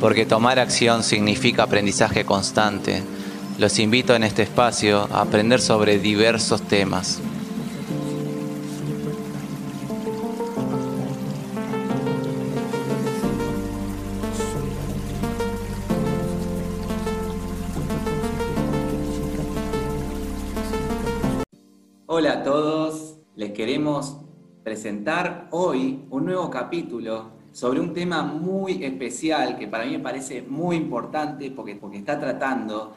porque tomar acción significa aprendizaje constante. Los invito en este espacio a aprender sobre diversos temas. Hola a todos, les queremos presentar hoy un nuevo capítulo sobre un tema muy especial que para mí me parece muy importante porque, porque está tratando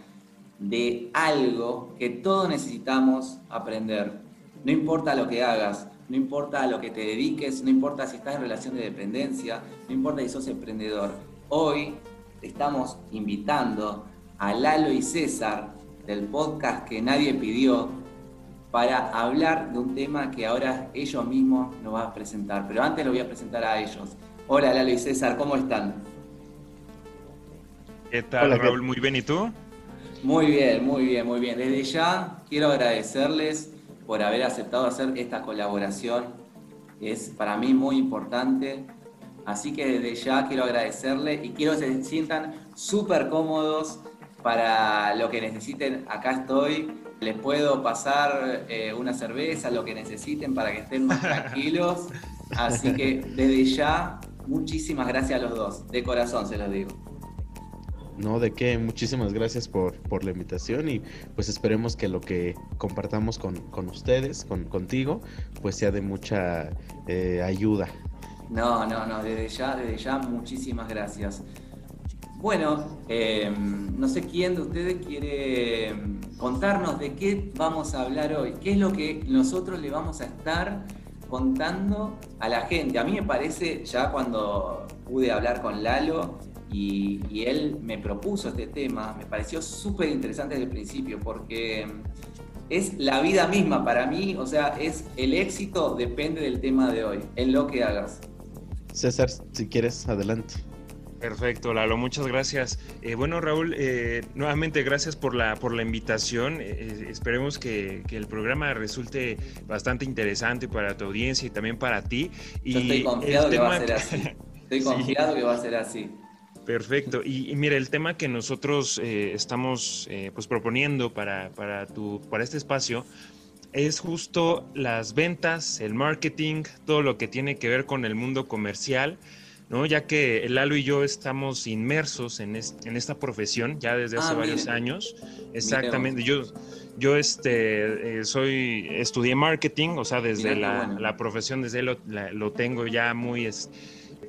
de algo que todos necesitamos aprender. No importa lo que hagas, no importa a lo que te dediques, no importa si estás en relación de dependencia, no importa si sos emprendedor. Hoy estamos invitando a Lalo y César del podcast que nadie pidió para hablar de un tema que ahora ellos mismos nos van a presentar. Pero antes lo voy a presentar a ellos. Hola Lalo y César, ¿cómo están? ¿Qué tal, Raúl? Muy bien, ¿y tú? Muy bien, muy bien, muy bien. Desde ya quiero agradecerles por haber aceptado hacer esta colaboración. Es para mí muy importante. Así que desde ya quiero agradecerles y quiero que se sientan súper cómodos para lo que necesiten. Acá estoy. Les puedo pasar eh, una cerveza, lo que necesiten para que estén más tranquilos. Así que desde ya Muchísimas gracias a los dos, de corazón se los digo. No, de qué, muchísimas gracias por, por la invitación y pues esperemos que lo que compartamos con, ustedes, con, contigo, pues sea de mucha eh, ayuda. No, no, no, desde ya, desde ya, muchísimas gracias. Bueno, em, no sé quién de ustedes quiere em, contarnos de qué vamos a hablar hoy, qué es lo que nosotros le vamos a estar contando a la gente. A mí me parece, ya cuando pude hablar con Lalo y, él me propuso este tema, me pareció súper interesante desde el principio, porque es la vida misma para mí, o sea, es el éxito depende del tema de hoy, en lo que hagas. César, si quieres, adelante. Perfecto, Lalo, muchas gracias. Eh, bueno, Raúl, eh, nuevamente gracias por la, por la invitación. Eh, esperemos que, el programa resulte bastante interesante para tu audiencia y también para ti. Y estoy confiado que va a ser así. Estoy confiado que va a ser así. Perfecto. Y, mire, el tema que nosotros estamos pues proponiendo para, para, tu, para este espacio es justo las ventas, el marketing, todo lo que tiene que ver con el mundo comercial. ¿No? Ya que Lalo y yo estamos inmersos en, en esta profesión ya desde hace ah, varios años. Exactamente. Yo, yo este, eh, soy, estudié marketing, o sea, desde la, profesión, desde lo, lo tengo ya muy...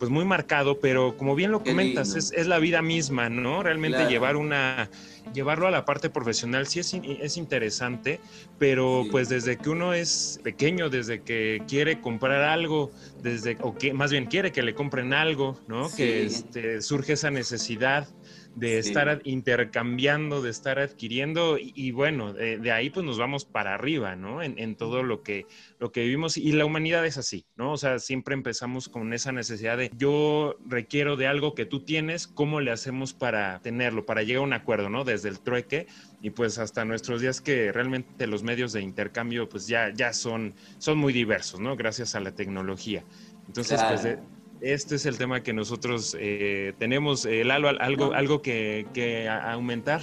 pues muy marcado, pero como bien lo comentas, es, es, la vida misma, ¿no? Realmente llevar una, llevarlo a la parte profesional sí es, es interesante, pero pues desde que uno es pequeño, desde que quiere comprar algo, desde, o que más bien quiere que le compren algo, ¿no? Que este, surge esa necesidad de estar intercambiando, de estar adquiriendo y, bueno, de, ahí pues nos vamos para arriba, ¿no? En, todo lo que, lo que vivimos y la humanidad es así, ¿no? O sea, siempre empezamos con esa necesidad de yo requiero de algo que tú tienes, ¿cómo le hacemos para tenerlo, para llegar a un acuerdo, ¿no? Desde el trueque y pues hasta nuestros días que realmente los medios de intercambio pues ya, ya son, son muy diversos, ¿no? Gracias a la tecnología. Entonces, pues este es el tema que nosotros eh, tenemos. El algo, algo, algo que, que, aumentar,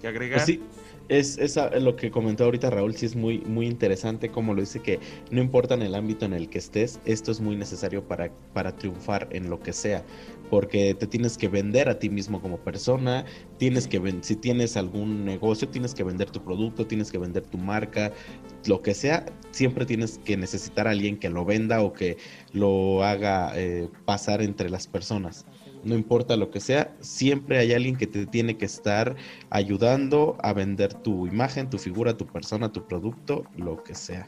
que agregar. Pues sí, es, es, lo que comentó ahorita Raúl, sí es muy, muy interesante, como lo dice que no importa en el ámbito en el que estés, esto es muy necesario para, para triunfar en lo que sea, porque te tienes que vender a ti mismo como persona, tienes que si tienes algún negocio, tienes que vender tu producto, tienes que vender tu marca, lo que sea, siempre tienes que necesitar a alguien que lo venda o que lo haga eh, pasar entre las personas no importa lo que sea, siempre hay alguien que te tiene que estar ayudando a vender tu imagen, tu figura, tu persona, tu producto, lo que sea.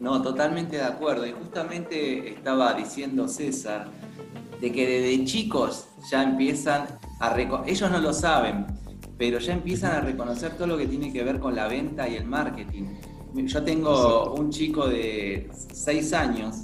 No, totalmente de acuerdo. Y justamente estaba diciendo César de que desde chicos ya empiezan a ellos no lo saben, pero ya empiezan a reconocer todo lo que tiene que ver con la venta y el marketing. Yo tengo un chico de 6 años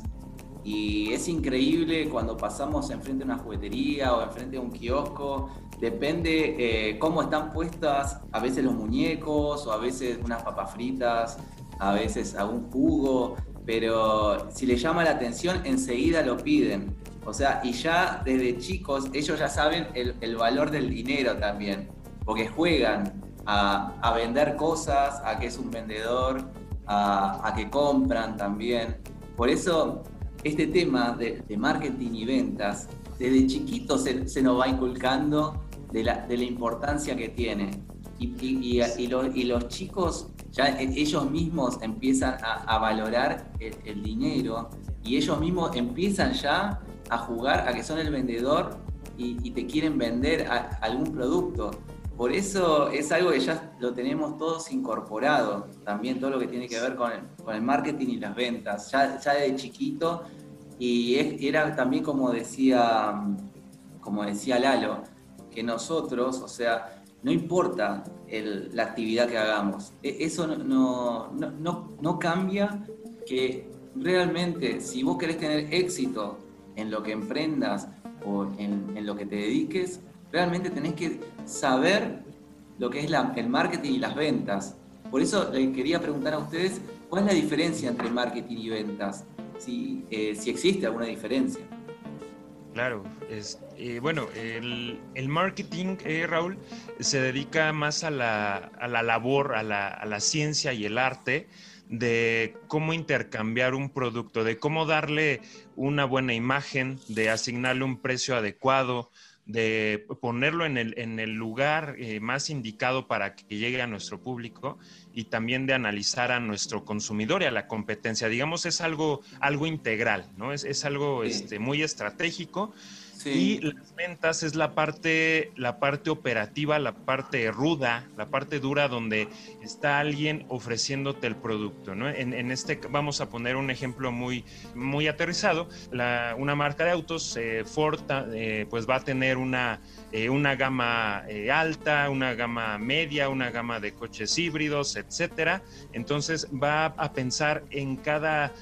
y es increíble cuando pasamos enfrente de una juguetería o enfrente de un kiosco, depende eh, cómo están puestas a veces los muñecos o a veces unas papas fritas, a veces algún jugo. pero si les llama la atención, enseguida lo piden. O sea, y ya desde chicos ellos ya saben el, valor del dinero también, porque juegan a, vender cosas, a que es un vendedor, a, que compran también. Por eso este tema de, marketing y ventas, desde chiquitos se, nos va inculcando de la, importancia que tiene. Y, los, chicos ya e, ellos mismos empiezan a, valorar el, dinero y ellos mismos empiezan ya a jugar a que son el vendedor y, te quieren vender algún producto. Por eso es algo que ya lo tenemos todos incorporado, también todo lo que tiene que ver con el, marketing y las ventas, ya, ya de chiquito. Y era también como decía, como decía Lalo, que nosotros, o sea, no importa la actividad que hagamos, e, eso no, no, no, cambia que realmente si vos querés tener éxito en lo que emprendas o en, en lo que te dediques, Realmente tenés que saber lo que es el marketing y las ventas. Por eso le quería preguntar a ustedes cuál es la diferencia entre marketing y ventas, si, eh, si existe alguna diferencia. Claro, es, eh, bueno, el, el marketing, eh, Raúl, se dedica más a la, a la labor, a la, a la, ciencia y el arte de cómo intercambiar un producto, de cómo darle una buena imagen, de asignarle un precio adecuado, de ponerlo en el, en el lugar eh, más indicado para que llegue a nuestro público y también de analizar a nuestro consumidor y a la competencia. Digamos, es algo, algo integral, ¿no? Es, es algo este, muy estratégico y las ventas es la parte, la parte operativa, la parte ruda, la parte dura donde está alguien ofreciéndote el producto. ¿no? En, este vamos a poner un ejemplo muy, muy aterrizado. una marca de autos, eh, Ford, eh, pues va a tener una, eh, una gama alta, una gama media, una gama de coches híbridos, etcétera. Entonces va a pensar en cada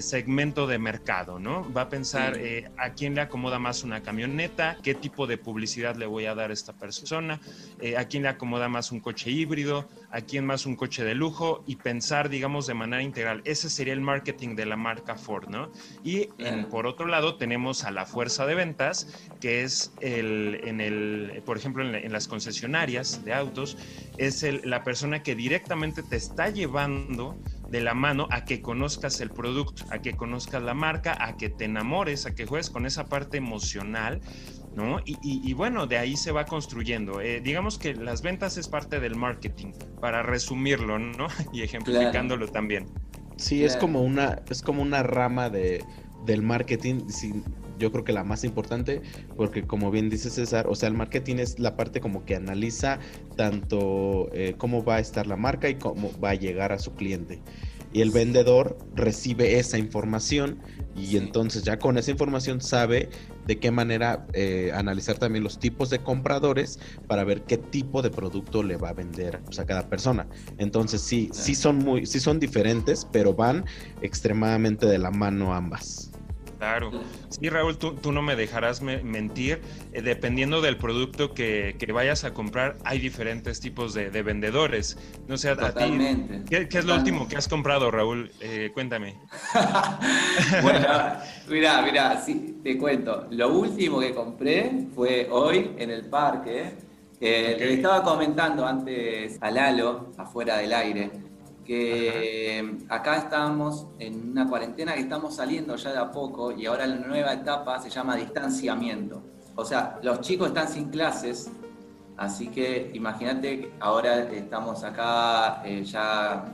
segmento de mercado, ¿no? Va a pensar a quién le acomoda más una camioneta, qué tipo de publicidad le voy a dar a esta persona, eh, a quién le acomoda más un coche híbrido, a quién más un coche de lujo y pensar, digamos, de manera integral. Ese sería el marketing de la marca Ford, ¿no? Y por otro lado tenemos a la fuerza de ventas, que es el, en el, por ejemplo, en, las concesionarias de autos, es la persona que directamente te está llevando de la mano a que conozcas el producto, a que conozcas la marca, a que te enamores, a que juegues con esa parte emocional, ¿no? Y, bueno, de ahí se va construyendo. Eh, digamos que las ventas es parte del marketing, para resumirlo, ¿no? Y ejemplificándolo también. Sí, es como una, es como una rama de, del marketing, yo creo que la más importante, porque como bien dice César, o sea, el marketing es la parte como que analiza tanto eh, cómo va a estar la marca y cómo va a llegar a su cliente. Y el vendedor recibe esa información y entonces ya con esa información sabe de qué manera eh, analizar también los tipos de compradores para ver qué tipo de producto le va a vender a cada persona. Entonces sí, sí son muy, sí son diferentes, pero van extremadamente de la mano ambas. Claro. Sí, Raúl, tú, no me dejarás mentir. Eh, dependiendo del producto que, vayas a comprar, hay diferentes tipos de, vendedores. No sé, a ti, ¿qué, es lo último que has comprado, Raúl? Eh, cuéntame. bueno, mira, mira, sí, te cuento. Lo último que compré fue hoy en el parque. Eh, le estaba comentando antes a Lalo, afuera del aire, acá estamos en una cuarentena que estamos saliendo ya de a poco y ahora la nueva etapa se llama distanciamiento. O sea, los chicos están sin clases, así que imagínate, ahora estamos acá eh, ya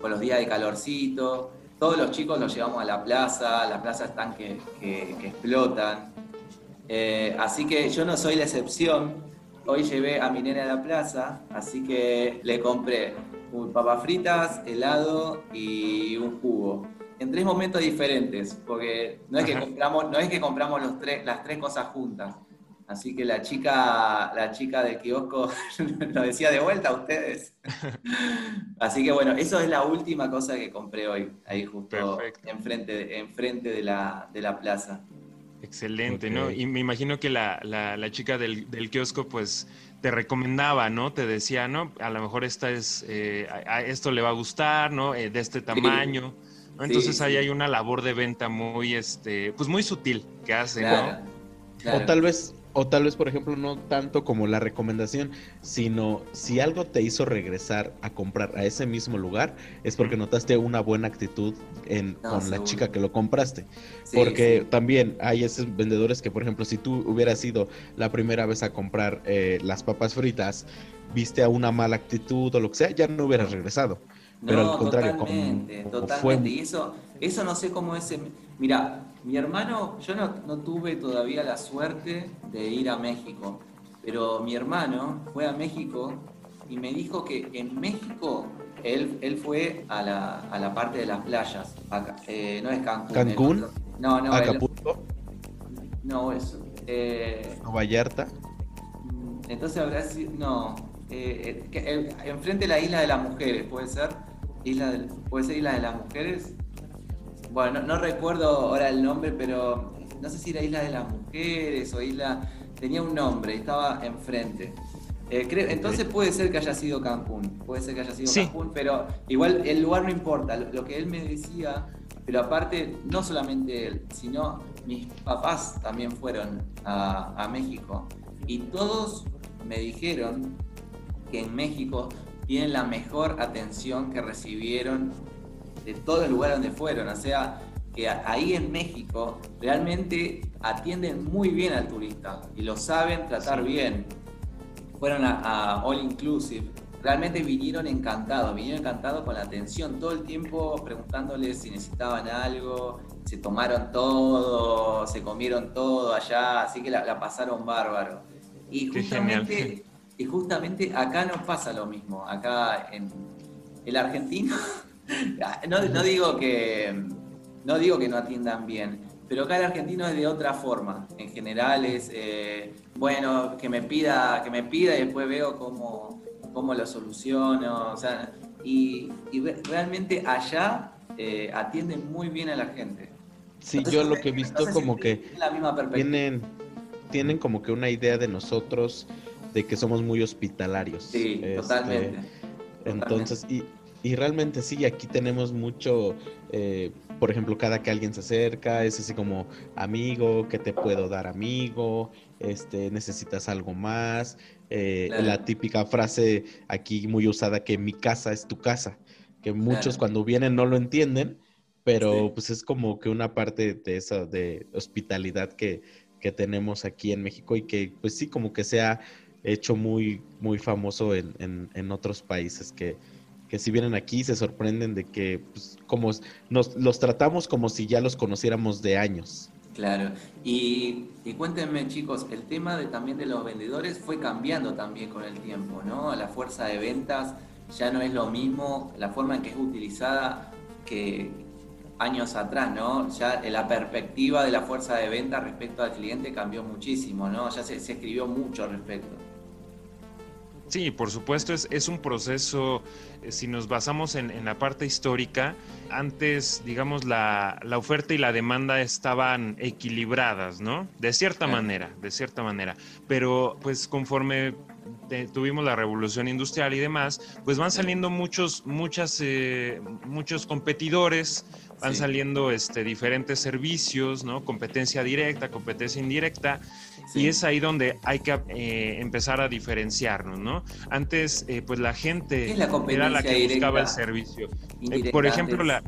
con los días de calorcito, todos los chicos los llevamos a la plaza, las plazas están que, explotan. Eh, así que yo no soy la excepción. Hoy llevé a mi nena a la plaza, así que le compré papas fritas, helado y un jugo. En tres momentos diferentes, porque no es que compramos, no es que compramos los tres, las tres cosas juntas. Así que la chica, la chica del kiosco lo decía de vuelta a ustedes. Así que bueno, eso es la última cosa que compré hoy, ahí justo enfrente, enfrente de, la, de la plaza. Excelente, ¿no? Y me imagino que la, la, chica del, del, kiosco, pues te recomendaba, ¿no? Te decía, ¿no? A lo mejor esta es, eh, a, esto le va a gustar, ¿no? Eh, de este tamaño. Entonces ahí hay una labor de venta muy, este, pues muy sutil que hace, ¿no? O tal vez o tal vez, por ejemplo, no tanto como la recomendación, sino si algo te hizo regresar a comprar a ese mismo lugar, es porque notaste una buena actitud en, con la chica que lo compraste. porque también hay esos vendedores que, por ejemplo, si tú hubieras ido la primera vez a comprar eh, las papas fritas, viste a una mala actitud o lo que sea, ya no hubieras regresado. Pero al contrario, totalmente, totalmente. Y eso, eso no sé cómo es. Mira, mi hermano, yo no, tuve todavía la suerte de ir a México, pero mi hermano fue a México y me dijo que en México él, él fue a la, a la parte de las playas. Eh, no es Cancún. ¿Cancún? no, no. ¿Acapulco? no, eso. Eh, Vallarta? Entonces habrá sido. No. Eh, eh, enfrente de la isla de las mujeres, ¿puede ser? Isla ¿Puede ser Isla de las Mujeres? Bueno, no, recuerdo ahora el nombre, pero no sé si era Isla de las Mujeres o Isla, tenía un nombre, estaba enfrente. Eh, entonces puede ser que haya sido Cancún, puede ser que haya sido Cancún, pero igual el lugar no importa, lo, que él me decía, pero aparte, no solamente él, sino mis papás también fueron a, a México. Y todos me dijeron que en México tienen la mejor atención que recibieron de todo el lugar donde fueron. O sea, que ahí en México realmente atienden muy bien al turista y lo saben tratar bien. Fueron a, All Inclusive. Realmente vinieron encantados, vinieron encantados con la atención, todo el tiempo preguntándoles si necesitaban algo, se tomaron todo, se comieron todo allá, así que la, pasaron bárbaro. Y justamente, y justamente acá no pasa lo mismo, acá en el argentino No, digo que, no digo que no atiendan bien, pero acá el argentino es de otra forma. En general es, eh, bueno, que me pida, que me pida y después veo cómo, cómo lo soluciono. y, realmente allá eh, atienden muy bien a la gente. Sí, yo lo que he visto como que tienen, tienen como que una idea de nosotros de que somos muy hospitalarios. Sí, este, totalmente. Entonces, y, y realmente sí, aquí tenemos mucho, eh, por ejemplo, cada que alguien se acerca, es así como amigo, ¿qué te puedo dar amigo? Este, necesitas algo más. Eh, la típica frase aquí muy usada que mi casa es tu casa, que muchos cuando vienen no lo entienden, pero pues es como que una parte de esa de hospitalidad que, que tenemos aquí en México y que pues sí como que se ha hecho muy, muy famoso en, en, en otros países que que si vienen aquí se sorprenden de que pues, como nos los tratamos como si ya los conociéramos de años. Claro, y, cuéntenme chicos, el tema de, también de los vendedores fue cambiando también con el tiempo, ¿no? La fuerza de ventas ya no es lo mismo, la forma en que es utilizada que años atrás, ¿no? Ya la perspectiva de la fuerza de venta respecto al cliente cambió muchísimo, ¿no? Ya se, se escribió mucho al respecto. Sí, por supuesto, es, es un proceso, eh, si nos basamos en, la parte histórica, antes, digamos, la, oferta y la demanda estaban equilibradas, ¿no? De cierta manera, de cierta manera. Pero pues conforme tuvimos la revolución industrial y demás, pues van saliendo muchos, muchas, eh, muchos competidores, van saliendo este, diferentes servicios, ¿no? Competencia directa, competencia indirecta. Y es ahí donde hay que eh, empezar a diferenciarnos, ¿no? Antes, eh, pues la gente era la que buscaba el servicio. Eh, por ejemplo, la,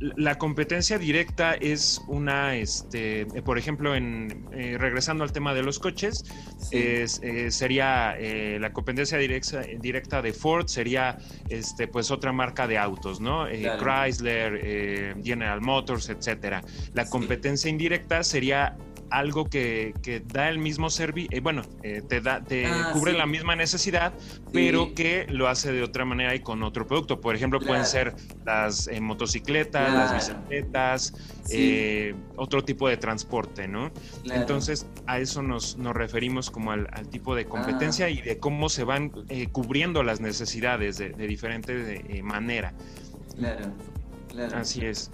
la competencia directa es una, este, por ejemplo, en, regresando al tema de los coches, sería la competencia directa, directa de Ford, sería este, pues otra marca de autos, ¿no? Chrysler, General Motors, etcétera. La competencia indirecta sería algo que, da el mismo servicio, eh, bueno, eh, te, da, te ah, cubre la misma necesidad, pero que lo hace de otra manera y con otro producto. Por ejemplo, pueden ser las eh, motocicletas, las bicicletas, otro tipo de transporte, ¿no? Entonces, a eso nos, nos referimos como al, tipo de competencia ah. y de cómo se van cubriendo las necesidades de, de diferente manera. Claro, claro. Así es.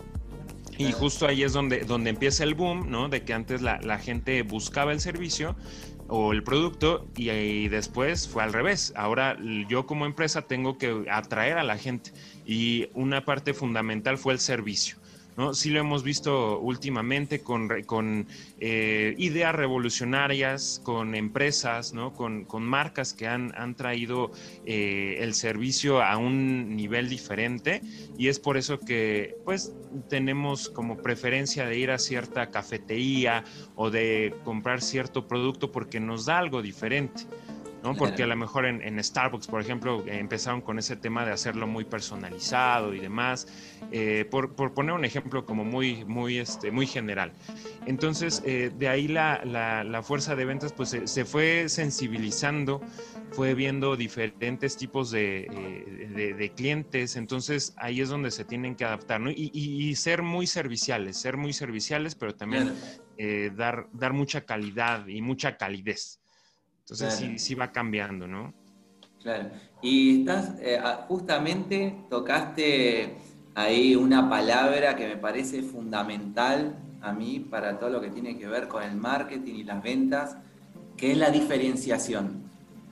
Y justo ahí es donde, donde empieza el boom, ¿no? De que antes la, gente buscaba el servicio o el producto y, después fue al revés. Ahora yo como empresa tengo que atraer a la gente y una parte fundamental fue el servicio. Sí lo hemos visto últimamente con, con eh, ideas revolucionarias, con empresas, con, marcas que han, han traído eh, el servicio a un nivel diferente. Y es por eso que pues tenemos como preferencia de ir a cierta cafetería o de comprar cierto producto porque nos da algo diferente. ¿No? Porque a lo mejor en, Starbucks, por ejemplo, empezaron con ese tema de hacerlo muy personalizado y demás, eh, por, poner un ejemplo como muy, muy, este, muy general. Entonces, eh, de ahí la, la, fuerza de ventas pues se, fue sensibilizando, fue viendo diferentes tipos de, eh, de, clientes, entonces ahí es donde se tienen que adaptar, ¿no? Y, y, ser muy serviciales, ser muy serviciales, pero también dar, dar mucha calidad y mucha calidez. Entonces sí, sí va cambiando, ¿no? Claro. Y estás, eh, justamente tocaste ahí una palabra que me parece fundamental a mí para todo lo que tiene que ver con el marketing y las ventas, que es la diferenciación.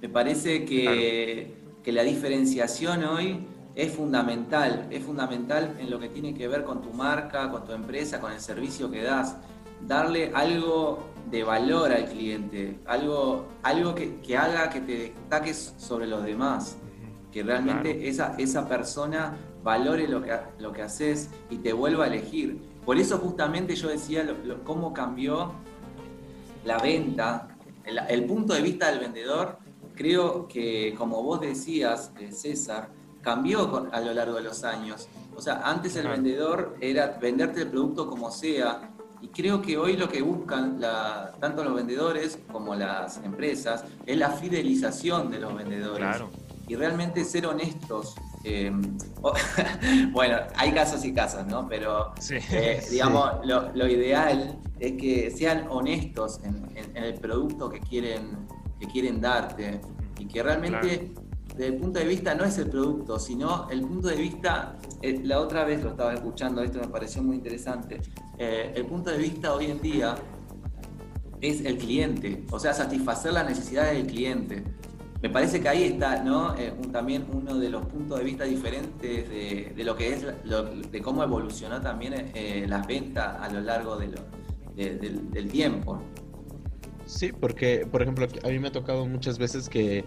Me parece que, que la diferenciación hoy es fundamental, es fundamental en lo que tiene que ver con tu marca, con tu empresa, con el servicio que das. Darle algo de valor al cliente, algo, algo que, haga que te destaques sobre los demás, que realmente esa, esa persona valore lo que, lo que haces y te vuelva a elegir. Por eso justamente yo decía cómo cambió la venta, el, punto de vista del vendedor, creo que como vos decías, eh, César, cambió a lo largo de los años. O sea, antes el vendedor era venderte el producto como sea, y creo que hoy lo que buscan tanto los vendedores como las empresas es la fidelización de los vendedores. Y realmente ser honestos. Eh, bueno, hay casos y casos, ¿no? Pero eh, digamos, lo, ideal es que sean honestos en, el producto que quieren, que quieren darte y que realmente desde el punto de vista no es el producto, sino el punto de vista, eh, la otra vez lo estaba escuchando, esto me pareció muy interesante, eh, el punto de vista hoy en día es el cliente, o sea, satisfacer las necesidades del cliente. Me parece que ahí está ¿no? Eh, también uno de los puntos de vista diferentes de, lo que es, de cómo evolucionó también las ventas a lo largo de del tiempo. Sí, porque, por ejemplo, a mí me ha tocado muchas veces que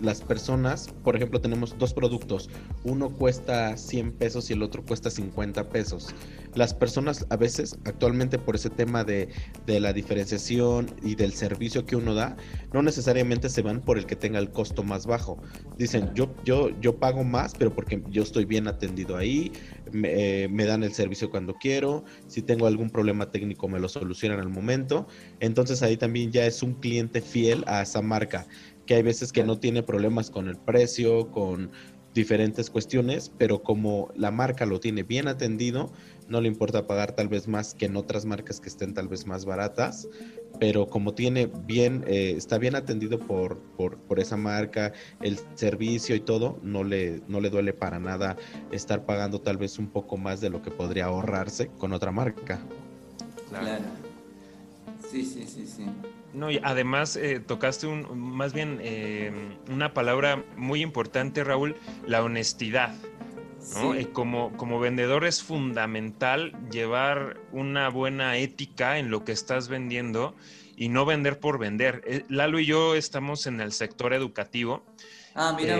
las personas, por ejemplo, tenemos dos productos, uno cuesta 100 pesos y el otro cuesta 50 pesos. Las personas a veces, actualmente por ese tema de, la diferenciación y del servicio que uno da, no necesariamente se van por el que tenga el costo más bajo. Dicen, yo, yo, yo pago más, pero porque yo estoy bien atendido ahí, me, eh, me dan el servicio cuando quiero, si tengo algún problema técnico me lo solucionan al momento. Entonces ahí también ya es un cliente fiel a esa marca que hay veces que no tiene problemas con el precio, con diferentes cuestiones, pero como la marca lo tiene bien atendido, no le importa pagar tal vez más que en otras marcas que estén tal vez más baratas, pero como tiene bien, eh, está bien atendido por, por, por, esa marca, el servicio y todo, no le, no le duele para nada estar pagando tal vez un poco más de lo que podría ahorrarse con otra marca. Claro. Sí, sí, sí, sí. No, y además eh, tocaste un, más bien eh, una palabra muy importante, Raúl, la honestidad. Eh, como, como vendedor es fundamental llevar una buena ética en lo que estás vendiendo y no vender por vender. Lalo y yo estamos en el sector educativo. Ah, mira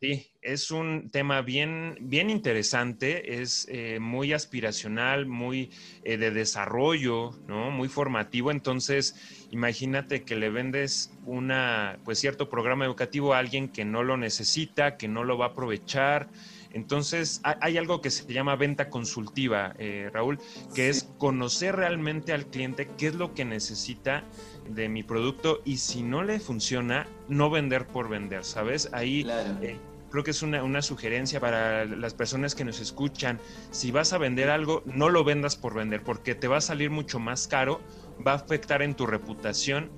Sí, es un tema bien, bien interesante, es eh, muy aspiracional, muy eh, de desarrollo, ¿no? Muy formativo. Entonces, imagínate que le vendes una, pues cierto programa educativo a alguien que no lo necesita, que no lo va a aprovechar. Entonces, hay algo que se llama venta consultiva, eh, Raúl, que es conocer realmente al cliente qué es lo que necesita de mi producto y si no le funciona, no vender por vender, ¿sabes? Ahí eh, creo que es una, una, sugerencia para las personas que nos escuchan. Si vas a vender algo, no lo vendas por vender, porque te va a salir mucho más caro, va a afectar en tu reputación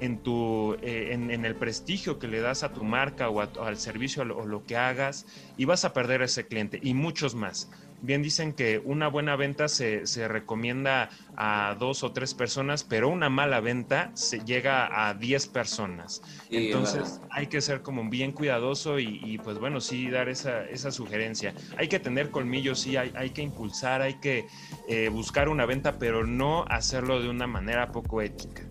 en, tu, eh, en, el prestigio que le das a tu marca o, al servicio o lo que hagas y vas a perder a ese cliente y muchos más. Bien dicen que una buena venta se, se, recomienda a dos o tres personas, pero una mala venta se llega a diez personas. Entonces hay que ser como bien cuidadoso y, pues bueno, sí dar esa, esa, sugerencia. Hay que tener colmillos, sí, hay, hay que impulsar, hay que eh, buscar una venta, pero no hacerlo de una manera poco ética.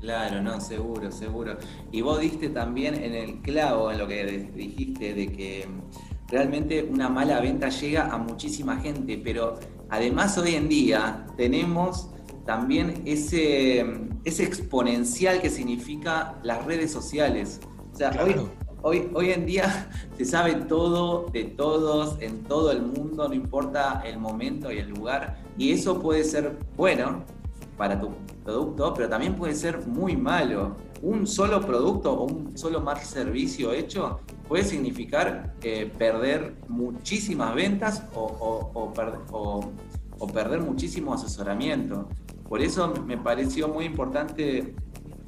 Claro, no, seguro, seguro. Y vos diste también en el clavo en lo que dijiste de que realmente una mala venta llega a muchísima gente, pero además hoy en día tenemos también ese, ese exponencial que significa las redes sociales. O sea, hoy, hoy, hoy en día se sabe todo de todos, en todo el mundo, no importa el momento y el lugar, y eso puede ser bueno para tu producto, pero también puede ser muy malo. Un solo producto o un solo mal servicio hecho puede significar eh, perder muchísimas ventas o, o, perder muchísimo asesoramiento. Por eso me pareció muy importante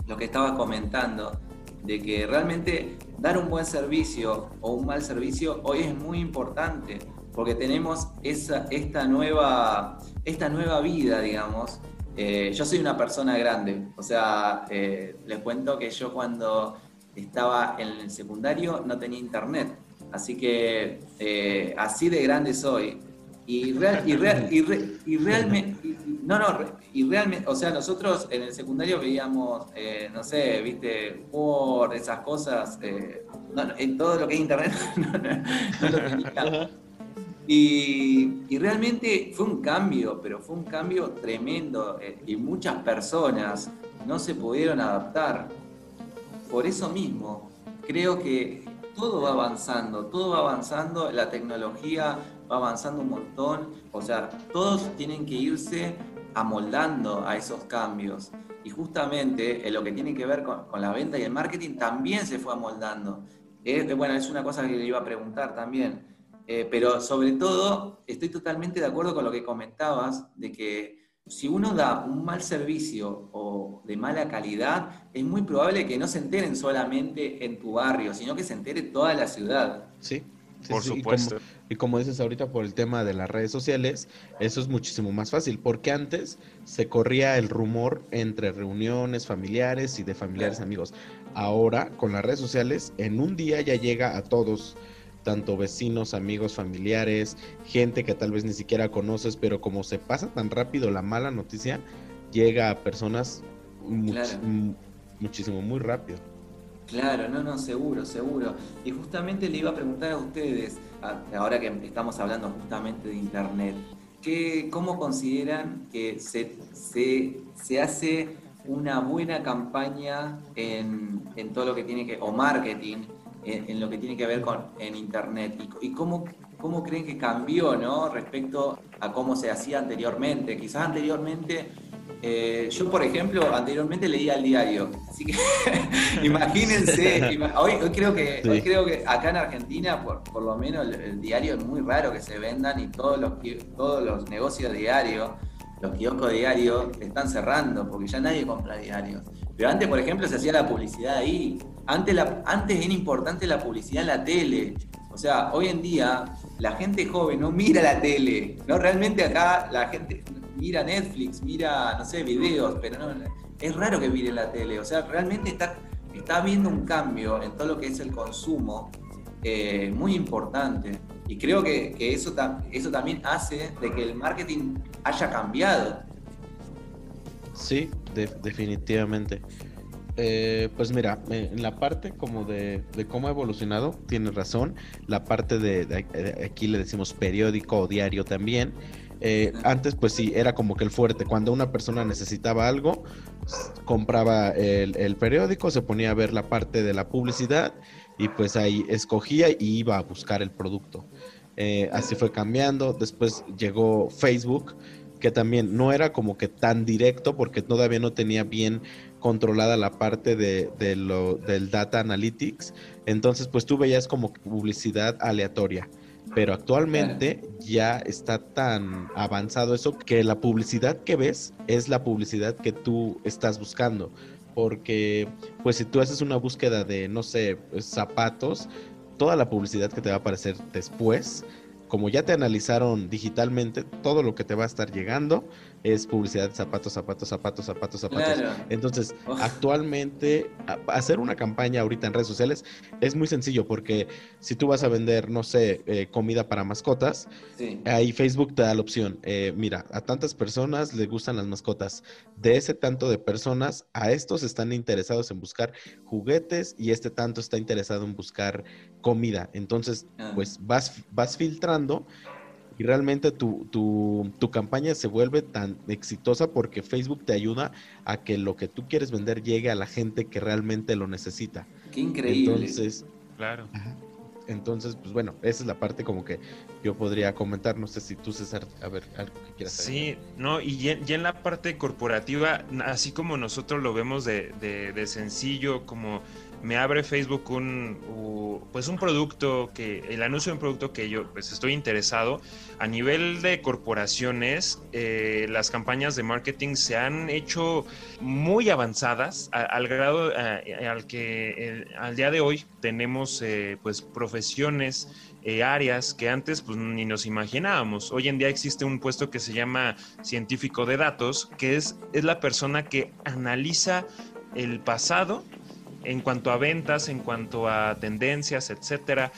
lo que estabas comentando, de que realmente dar un buen servicio o un mal servicio hoy es muy importante, porque tenemos esa, esta, nueva, esta nueva vida, digamos. Eh, yo soy una persona grande, o sea, eh, les cuento que yo cuando estaba en el secundario, no tenía internet. Así que eh, así de grande soy. Y, real, y, real, y, realmente, no, no, y realmente, o sea, nosotros en el secundario veíamos, no sé, viste, por esas cosas, en todo lo que es internet, no, lo tenía. Y, y, realmente fue un cambio, pero fue un cambio tremendo y muchas personas no se pudieron adaptar por eso mismo, creo que todo va avanzando, todo va avanzando, la tecnología va avanzando un montón, o sea, todos tienen que irse amoldando a esos cambios. Y justamente en lo que tiene que ver con, la venta y el marketing también se fue amoldando. bueno, es una cosa que le iba a preguntar también. Eh, pero sobre todo, estoy totalmente de acuerdo con lo que comentabas, de que si uno da un mal servicio o de mala calidad, es muy probable que no se enteren solamente en tu barrio, sino que se entere toda la ciudad. Sí, por supuesto. Y como, dices ahorita por el tema de las redes sociales, eso es muchísimo más fácil, porque antes se corría el rumor entre reuniones familiares y de familiares amigos. Ahora, con las redes sociales, en un día ya llega a todos tanto vecinos, amigos, familiares, gente que tal vez ni siquiera conoces, pero como se pasa tan rápido la mala noticia, llega a personas muchísimo, muy rápido. Claro, no, no, seguro, seguro. Y justamente le iba a preguntar a ustedes, ahora que estamos hablando justamente de Internet, que, ¿cómo consideran que se, se, hace una buena campaña en, en, todo lo que tiene que, o marketing, en, lo que tiene que ver con en Internet y, cómo, cómo creen que cambió ¿no? respecto a cómo se hacía anteriormente. Quizás anteriormente, eh, yo por ejemplo, anteriormente leía el diario, así que imagínense, hoy, creo que, creo que acá en Argentina, por, por lo menos el, diario es muy raro que se vendan y todos los, todos los negocios diarios, los kioscos diarios están cerrando porque ya nadie compra diarios. Pero antes, por ejemplo, se hacía la publicidad ahí. Antes, la, antes era importante la publicidad en la tele. O sea, hoy en día la gente joven no mira la tele. No, realmente acá la gente mira Netflix, mira, no sé, videos, pero no, es raro que mire la tele. O sea, realmente está, está habiendo un cambio en todo lo que es el consumo eh, muy importante. Y creo que, eso, eso también hace de que el marketing haya cambiado. Sí, definitivamente. Eh, pues mira, eh, en la parte como de, cómo ha evolucionado, tienes razón. La parte de, aquí le decimos periódico o diario también. Eh, antes, pues sí, era como que el fuerte. Cuando una persona necesitaba algo, compraba el, periódico, se ponía a ver la parte de la publicidad y pues ahí escogía y iba a buscar el producto. así fue cambiando. Después llegó Facebook que también no era como que tan directo porque todavía no tenía bien controlada la parte de, lo, del data analytics. Entonces, pues tú veías como publicidad aleatoria. Pero actualmente ya está tan avanzado eso que la publicidad que ves es la publicidad que tú estás buscando. Porque, pues si tú haces una búsqueda de, no sé, zapatos, toda la publicidad que te va a aparecer después como ya te analizaron digitalmente, todo lo que te va a estar llegando es publicidad de zapatos, zapatos, zapatos, zapatos, zapatos. Entonces, actualmente, hacer una campaña ahorita en redes sociales es muy sencillo porque si tú vas a vender, no sé, eh, comida para mascotas, ahí Facebook te da la opción. Eh, mira, a tantas personas les gustan las mascotas. De ese tanto de personas, a estos están interesados en buscar juguetes y este tanto está interesado en buscar comida. Entonces, ah. pues vas, vas filtrando y realmente tu, tu, tu, campaña se vuelve tan exitosa porque Facebook te ayuda a que lo que tú quieres vender llegue a la gente que realmente lo necesita. Qué increíble. Entonces, claro. Entonces, pues bueno, esa es la parte como que yo podría comentar. No sé si tú, César, a ver, algo que quieras Sí, no, y ya, en la parte corporativa, así como nosotros lo vemos de, de, de sencillo, como me abre Facebook un, pues un producto que, el anuncio de un producto que yo pues estoy interesado. A nivel de corporaciones, eh, las campañas de marketing se han hecho muy avanzadas al grado eh, al que al día de hoy tenemos eh, pues profesiones áreas que antes pues, ni nos imaginábamos. Hoy en día existe un puesto que se llama científico de datos, que es, es la persona que analiza el pasado en cuanto a ventas, en cuanto a tendencias, etcétera.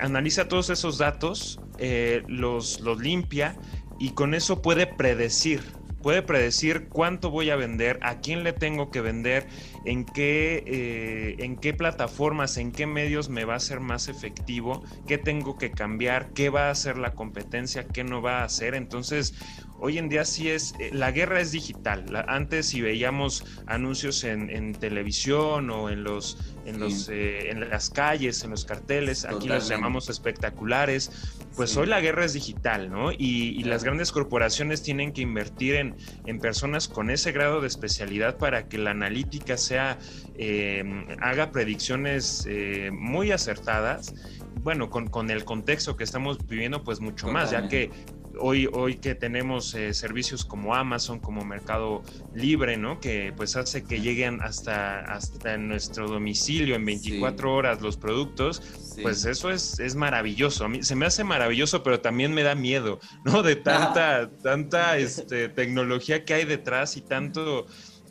Analiza todos esos datos, eh, los, los limpia y con eso puede predecir puede predecir cuánto voy a vender, a quién le tengo que vender, en qué, eh, en qué plataformas, en qué medios me va a ser más efectivo, qué tengo que cambiar, qué va a hacer la competencia, qué no va a hacer. Entonces, hoy en día sí es, eh, la guerra es digital. antes si veíamos anuncios en, televisión o en los, en los, eh, en las calles, en los carteles, aquí los llamamos espectaculares, pues hoy la guerra es digital, ¿no? Y, las grandes corporaciones tienen que invertir en, en, personas con ese grado de especialidad para que la analítica sea, eh, haga predicciones muy acertadas. Bueno, con, con, el contexto que estamos viviendo, pues mucho más, ya que hoy, hoy que tenemos eh, servicios como Amazon, como Mercado Libre, ¿no? Que pues hace que lleguen hasta, hasta nuestro domicilio en 24 horas los productos, pues eso es, es maravilloso. A mí se me hace maravilloso, pero también me da miedo, ¿no? De tanta, tanta este, tecnología que hay detrás y tanto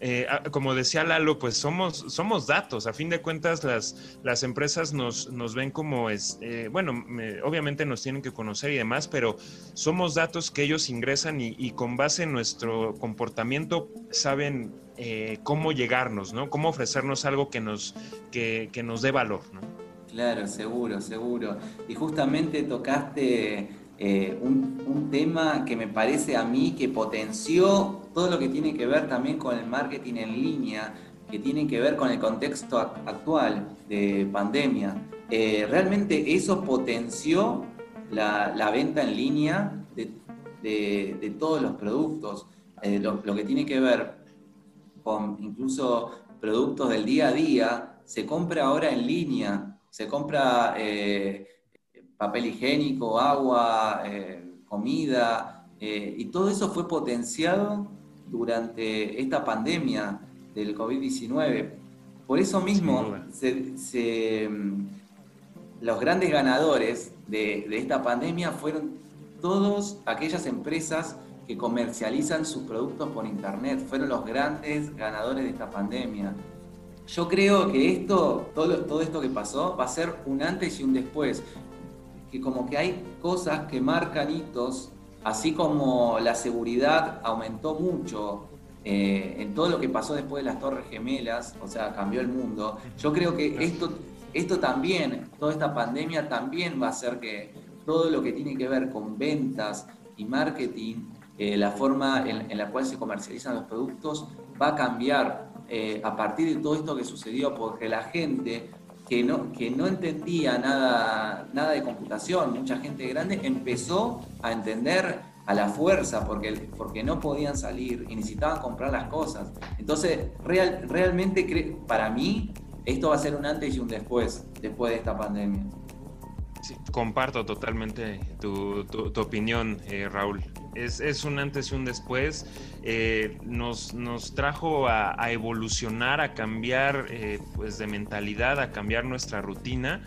eh, ah, como decía Lalo, pues somos, somos datos. A fin de cuentas, las, las empresas nos, nos ven como, es, eh, bueno, obviamente nos tienen que conocer y demás, pero somos datos que ellos ingresan y, con base en nuestro comportamiento saben eh, cómo llegarnos, ¿no? Cómo ofrecernos algo que nos, que, que nos dé valor. Claro, seguro, seguro. Y justamente tocaste eh, un, tema que me parece a mí que potenció todo lo que tiene que ver también con el marketing en línea, que tiene que ver con el contexto actual de pandemia. Eh, realmente eso potenció la, venta en línea de, todos los productos, eh, lo, que tiene que ver con incluso productos del día a día, se compra ahora en línea, se compra papel higiénico, agua, eh, comida, eh, y todo eso fue potenciado durante esta pandemia del COVID-19. Por eso mismo, los grandes ganadores de, esta pandemia fueron todas aquellas empresas que comercializan sus productos por Internet, fueron los grandes ganadores de esta pandemia. Yo creo que esto, todo, todo esto que pasó, va a ser un antes y un después que como que hay cosas que marcan hitos, así como la seguridad aumentó mucho eh, en todo lo que pasó después de las Torres Gemelas, o sea, cambió el mundo. Yo creo que esto, esto también, toda esta pandemia también va a hacer que todo lo que tiene que ver con ventas y marketing, eh, la forma en, la cual se comercializan los productos, va a cambiar eh, a partir de todo esto que sucedió, porque la gente que no, que no entendía nada, nada de computación, mucha gente grande empezó a entender a la fuerza porque, porque no podían salir y necesitaban comprar las cosas. Entonces, real, realmente para mí esto va a ser un antes y un después, después de esta pandemia. comparto totalmente tu, tu, opinión, eh, Raúl es, un antes y un después. Eh, nos, nos, trajo a, evolucionar, a cambiar eh, pues de mentalidad, a cambiar nuestra rutina.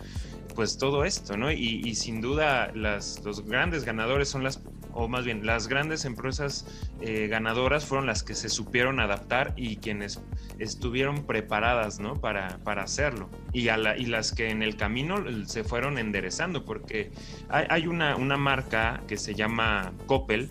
pues todo esto, ¿no? Y, sin duda las, los grandes ganadores son las, o más bien las grandes empresas eh, ganadoras fueron las que se supieron adaptar y quienes estuvieron preparadas, ¿no? Para, para hacerlo. Y, a la, y las que en el camino se fueron enderezando, porque hay, hay una, una marca que se llama Coppel,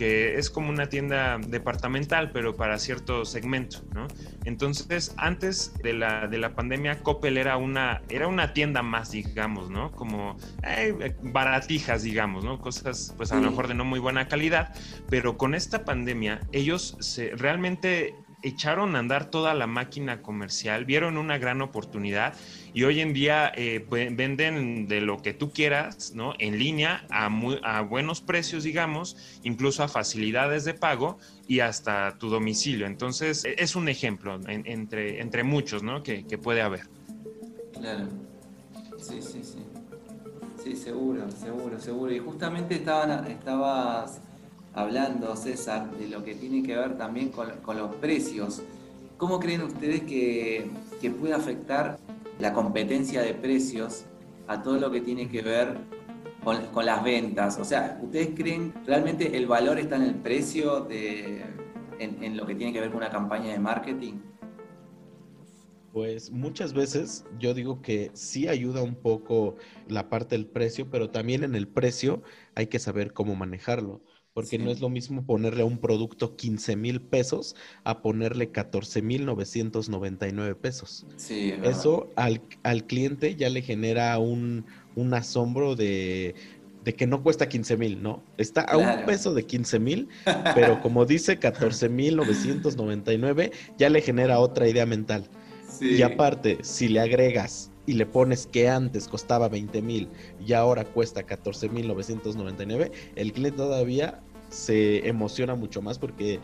que es como una tienda departamental, pero para cierto segmento, ¿no? Entonces, antes de la, de la pandemia, Coppel era una, era una tienda más, digamos, ¿no? Como eh, baratijas, digamos, ¿no? Cosas, pues a lo mejor de no muy buena calidad, pero con esta pandemia, ellos se, realmente echaron a andar toda la máquina comercial, vieron una gran oportunidad y hoy en día eh, venden de lo que tú quieras, ¿no? En línea a, a buenos precios, digamos, incluso a facilidades de pago y hasta tu domicilio. Entonces, e, es un ejemplo entre, muchos, ¿no? Que, puede haber. Claro. Sí, sí, sí. Sí, seguro, seguro, seguro. Y justamente estaban, estabas hablando, César, de lo que tiene que ver también con, los precios. ¿Cómo creen ustedes que, que puede afectar la competencia de precios a todo lo que tiene que ver con, las ventas. O sea, ¿ustedes creen realmente el valor está en el precio de, en, lo que tiene que ver con una campaña de marketing? Pues muchas veces yo digo que sí ayuda un poco la parte del precio, pero también en el precio hay que saber cómo manejarlo porque no es lo mismo ponerle a un producto 15 mil pesos a ponerle 14 mil 999 pesos. Sí, Eso al, al, cliente ya le genera un, un asombro de, de, que no cuesta 15 mil, ¿no? Está a un peso de 15 mil, pero como dice 14 mil 999, ya le genera otra idea mental. Y aparte, si le agregas y le pones que antes costaba 20 mil y ahora cuesta 14 mil 999, el cliente todavía se emociona mucho más porque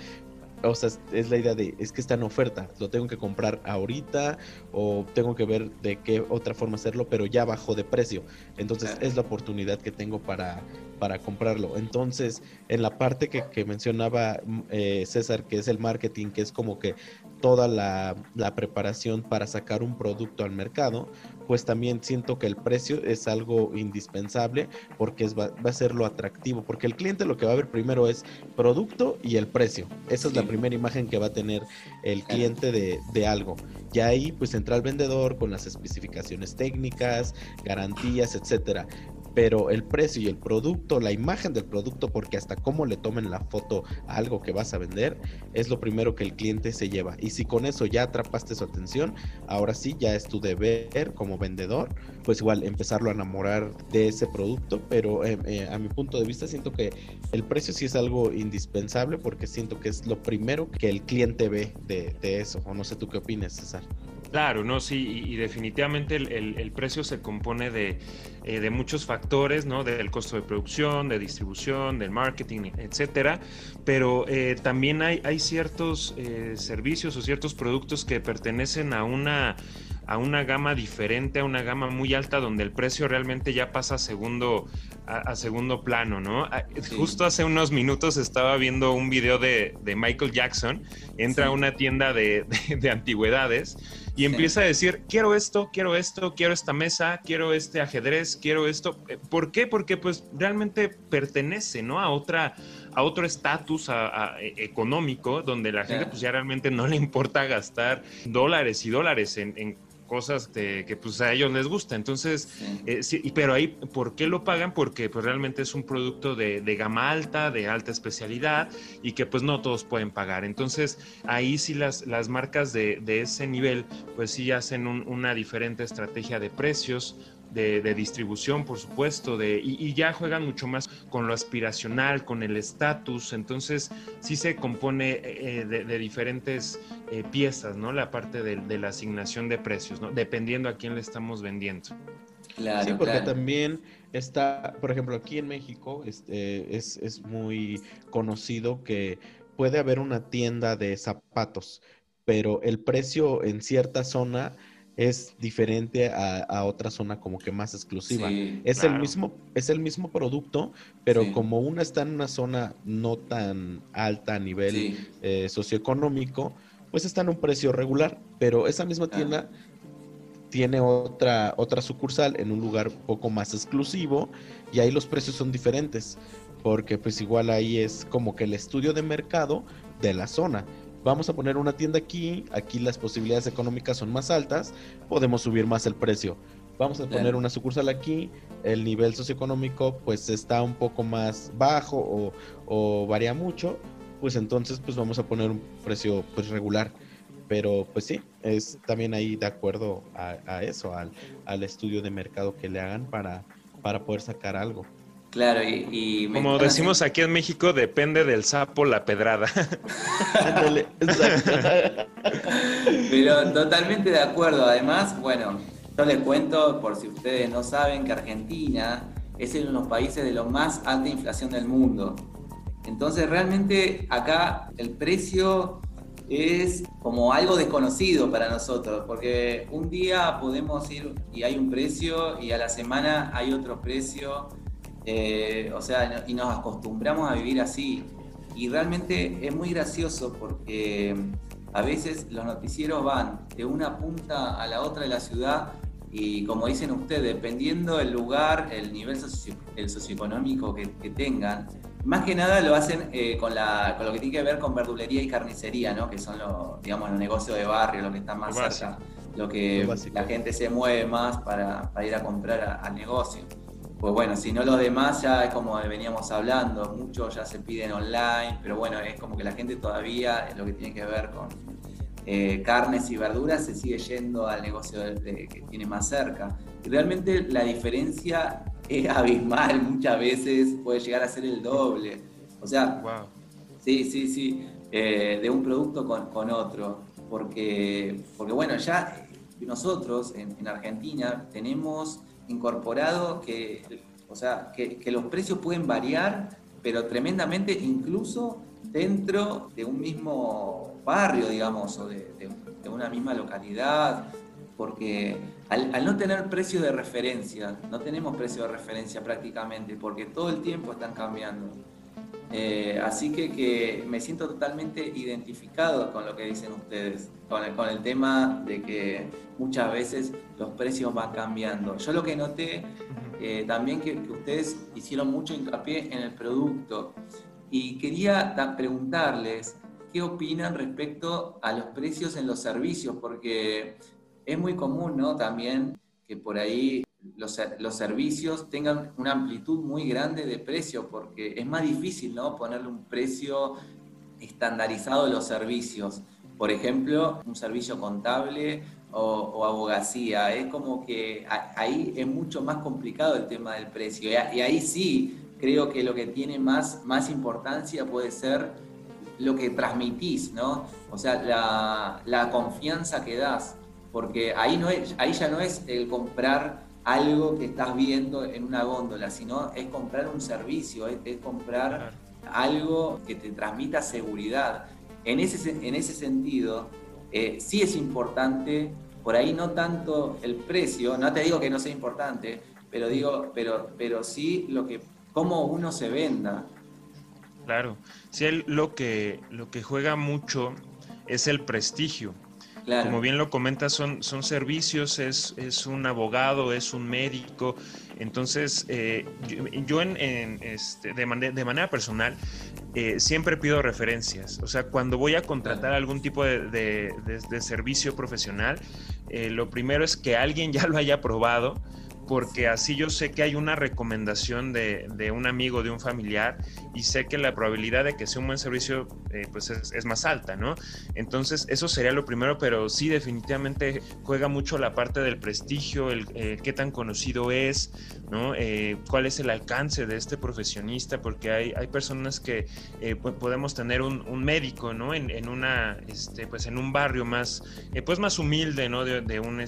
o sea, es la idea de, es que está en oferta, lo tengo que comprar ahorita o tengo que ver de qué otra forma hacerlo, pero ya bajó de precio. Entonces es la oportunidad que tengo para, para comprarlo. Entonces, en la parte que, que mencionaba mm, eh, César, que es el marketing, que es como que toda la, la preparación para sacar un producto al mercado, pues también siento que el precio es algo indispensable porque es, va, a ser lo atractivo, porque el cliente lo que va a ver primero es producto y el precio. Esa es la primera imagen que va a tener el cliente de, de algo. Y ahí pues entra el vendedor con las especificaciones técnicas, garantías, etcétera pero el precio y el producto, la imagen del producto, porque hasta cómo le tomen la foto a algo que vas a vender, es lo primero que el cliente se lleva. Y si con eso ya atrapaste su atención, ahora sí ya es tu deber como vendedor, pues igual empezarlo a enamorar de ese producto, pero eh, eh, a mi punto de vista siento que el precio sí es algo indispensable porque siento que es lo primero que el cliente ve de, de eso. O no sé tú qué opinas, César. Claro, no, sí, y, definitivamente el, precio se compone de, eh, de, muchos factores, ¿no? Del costo de producción, de distribución, del marketing, etcétera. Pero eh, también hay, hay ciertos eh, servicios o ciertos productos que pertenecen a una a una gama diferente, a una gama muy alta donde el precio realmente ya pasa a segundo, a, segundo plano, ¿no? Ah, justo hace unos minutos estaba viendo un video de, Michael Jackson, entra a una tienda de, de antigüedades y empieza a decir, quiero esto, quiero esto, quiero esta mesa, quiero este ajedrez, quiero esto. Eh, ¿Por qué? Porque pues realmente pertenece, ¿no? A otra, a otro estatus e, económico donde la gente pues ya realmente no le importa gastar dólares y dólares en, en cosas que pues a ellos les gusta. Entonces, eh, sí. pero ahí, ¿por qué lo pagan? Porque pues realmente es un producto de, gama alta, de alta especialidad y que pues no todos pueden pagar. Entonces, ahí sí las, las marcas de, ese nivel pues sí hacen una diferente estrategia de precios, de, distribución, por supuesto, de, y, ya juegan mucho más con lo aspiracional, con el estatus, entonces sí se compone eh, de, diferentes eh, piezas, ¿no? La parte de, la asignación de precios, ¿no? Dependiendo a quién le estamos vendiendo. Claro, sí, porque también está, por ejemplo, aquí en México este, es, es muy conocido que puede haber una tienda de zapatos, pero el precio en cierta zona es diferente a, otra zona como que más exclusiva. es el mismo, es el mismo producto, pero como una está en una zona no tan alta a nivel eh, socioeconómico, pues está en un precio regular, pero esa misma tienda tiene otra, otra sucursal en un lugar poco más exclusivo y ahí los precios son diferentes porque pues igual ahí es como que el estudio de mercado de la zona. Vamos a poner una tienda aquí, aquí las posibilidades económicas son más altas, podemos subir más el precio. Vamos a poner una sucursal aquí, el nivel socioeconómico pues está un poco más bajo o, o varía mucho, pues entonces pues vamos a poner un precio pues regular pero pues sí, es también ahí de acuerdo a, eso, al, al, estudio de mercado que le hagan para, para poder sacar algo. Claro, y, como decimos aquí en México, depende del sapo la pedrada. Pero totalmente de acuerdo. Además, bueno, yo les cuento, por si ustedes no saben, que Argentina es uno de los países de la más alta inflación del mundo. Entonces, realmente acá el precio es como algo desconocido para nosotros, porque un día podemos ir y hay un precio y a la semana hay otro precio, eh, o sea, y nos acostumbramos a vivir así. Y realmente es muy gracioso porque a veces los noticieros van de una punta a la otra de la ciudad y como dicen ustedes, dependiendo del lugar, el nivel el socioeconómico que, que tengan, más que nada lo hacen eh, con, la, con lo que tiene que ver con verdulería y carnicería, ¿no? Que son los, digamos, los negocios de barrio, lo que está más cerca, lo que la gente se mueve más para, ir a comprar al negocio. Pues bueno, si no lo demás ya es como veníamos hablando, muchos ya se piden online, pero bueno, es como que la gente todavía, en lo que tiene que ver con eh, carnes y verduras, se sigue yendo al negocio que tiene más cerca. Y realmente la diferencia es abismal, muchas veces puede llegar a ser el doble. O sea, sí, sí, sí, eh, de un producto con, otro. Porque, porque bueno, ya nosotros en, Argentina tenemos incorporado que, o sea, que, los precios pueden variar, pero tremendamente incluso dentro de un mismo barrio, digamos, o de, una misma localidad, porque al, no tener precio de referencia, no tenemos precio de referencia prácticamente, porque todo el tiempo están cambiando. Eh, así que, que, me siento totalmente identificado con lo que dicen ustedes, con el, con el tema de que muchas veces los precios van cambiando. Yo lo que noté eh, también que, ustedes hicieron mucho hincapié en el producto y quería preguntarles qué opinan respecto a los precios en los servicios, porque es muy común, ¿no? También que por ahí los, los, servicios tengan una amplitud muy grande de precio, porque es más difícil, ¿no? Ponerle un precio estandarizado a los servicios. Por ejemplo, un servicio contable o, abogacía. Es como que ahí es mucho más complicado el tema del precio. Y, ahí sí creo que lo que tiene más, más importancia puede ser lo que transmitís, ¿no? O sea, la, la confianza que das porque ahí, no es, ahí ya no es el comprar algo que estás viendo en una góndola, sino es comprar un servicio, es, comprar algo que te transmita seguridad. En ese, en ese sentido, eh, sí es importante, por ahí no tanto el precio, no te digo que no sea importante, pero digo, pero, pero sí lo que, cómo uno se venda. Claro, sí, lo que, lo que juega mucho es el prestigio. Como bien lo comentas, son, son servicios, es, es un abogado, es un médico. Entonces, eh, yo, en, este, de, de, manera personal eh, siempre pido referencias. O sea, cuando voy a contratar algún tipo de, servicio profesional, eh, lo primero es que alguien ya lo haya probado porque así yo sé que hay una recomendación de, de, un amigo, de un familiar, y sé que la probabilidad de que sea un buen servicio eh, pues es, más alta, ¿no? Entonces eso sería lo primero, pero sí definitivamente juega mucho la parte del prestigio, el eh, qué tan conocido es, ¿no? Eh, cuál es el alcance de este profesionista, porque hay, hay personas que podemos tener un, médico, ¿no? En, en, una, este, pues en un barrio más, pues más humilde, ¿no? De, de un...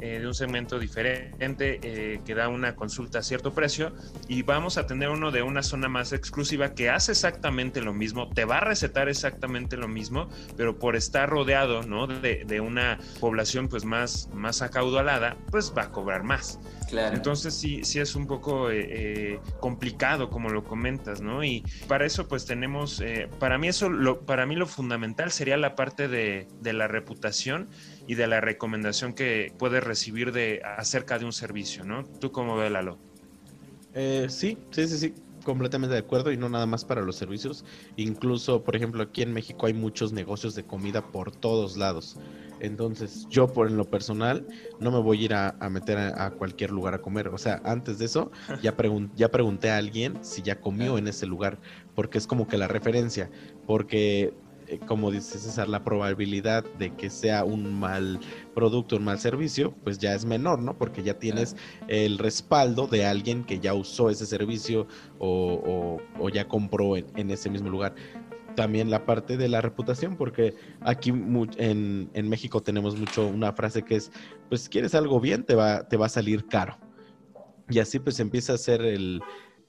de un segmento diferente que da una consulta a cierto precio y vamos a tener uno de una zona más exclusiva que hace exactamente lo mismo, te va a recetar exactamente lo mismo, pero por estar rodeado ¿no? de, una población pues más, más acaudalada, pues va a cobrar más. Claro. Entonces sí, sí es un poco eh, eh, complicado, como lo comentas, ¿no? Y para eso pues tenemos, eh, para mí eso, lo, para mí lo fundamental sería la parte de, de la reputación y de la recomendación que puedes recibir de acerca de un servicio, ¿no? ¿Tú cómo ves, Lalo? sí, sí, sí, sí completamente de acuerdo y no nada más para los servicios. Incluso, por ejemplo, aquí en México hay muchos negocios de comida por todos lados. Entonces, yo por en lo personal no me voy a ir a, meter a, cualquier lugar a comer. O sea, antes de eso ya, ya pregunté a alguien si ya comió en ese lugar, porque es como que la referencia, porque eh, como dice César, la probabilidad de que sea un mal producto, un mal servicio, pues ya es menor, ¿no? Porque ya tienes el respaldo de alguien que ya usó ese servicio o, ya compró en, ese mismo lugar también la parte de la reputación, porque aquí en, en, México tenemos mucho una frase que es, pues quieres algo bien, te va, te va a salir caro. Y así pues empieza a ser el,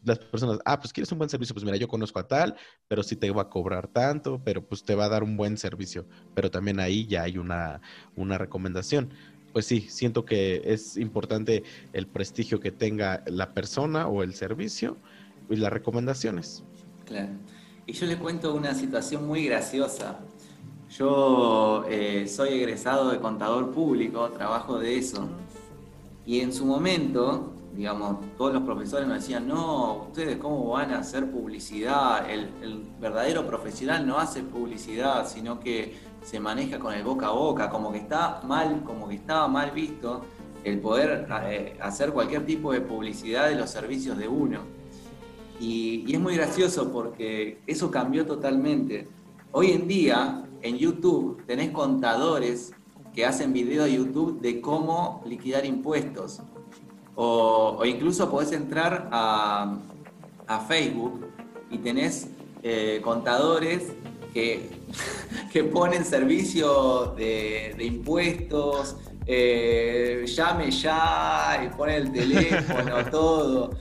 las personas, ah, pues quieres un buen servicio, pues mira, yo conozco a tal, pero sí te va a cobrar tanto, pero pues te va a dar un buen servicio. Pero también ahí ya hay una, una recomendación. Pues sí, siento que es importante el prestigio que tenga la persona o el servicio y las recomendaciones. Claro. Y yo les cuento una situación muy graciosa. Yo eh, soy egresado de contador público, trabajo de eso. Y en su momento, digamos, todos los profesores me decían, no, ustedes cómo van a hacer publicidad, el, verdadero profesional no hace publicidad, sino que se maneja con el boca a boca, como que está mal, como que estaba mal visto el poder eh, hacer cualquier tipo de publicidad de los servicios de uno. Y, es muy gracioso porque eso cambió totalmente. Hoy en día, en YouTube, tenés contadores que hacen videos de YouTube de cómo liquidar impuestos. O, incluso podés entrar a, Facebook y tenés eh, contadores que, que, ponen servicio de, impuestos, eh, llame ya y pone el teléfono, todo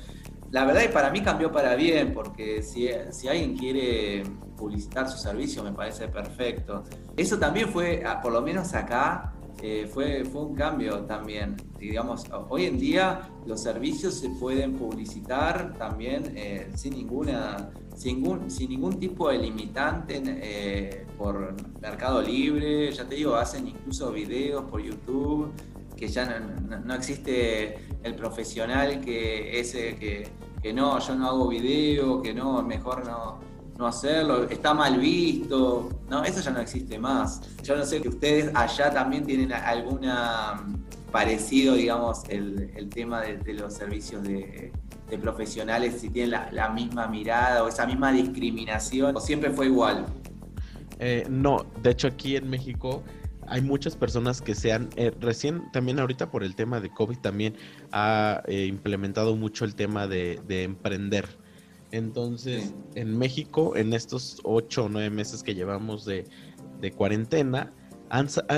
la verdad es que para mí cambió para bien, porque si, alguien quiere publicitar su servicio me parece perfecto. Eso también fue, ah, por lo menos acá, fue, fue un cambio también. Digamos, hoy en día los servicios se pueden publicitar también eh, sin ninguna sin ningún, sin ningún tipo de limitante eh, por Mercado Libre, ya te digo, hacen incluso videos por YouTube que ya no, existe el profesional que ese que, que, no, yo no hago video, que no, mejor no, no hacerlo, está mal visto, no, eso ya no existe más. Yo no sé que ustedes allá también tienen alguna mm, parecido, digamos, el, el tema de, los servicios de, profesionales, si tienen la, misma mirada o esa misma discriminación, o siempre fue igual. Eh, no, de hecho aquí en México hay muchas personas que se han, eh, recién también ahorita por el tema de COVID también ha eh, implementado mucho el tema de, emprender. Entonces, en México, en estos ocho o nueve meses que llevamos de, cuarentena,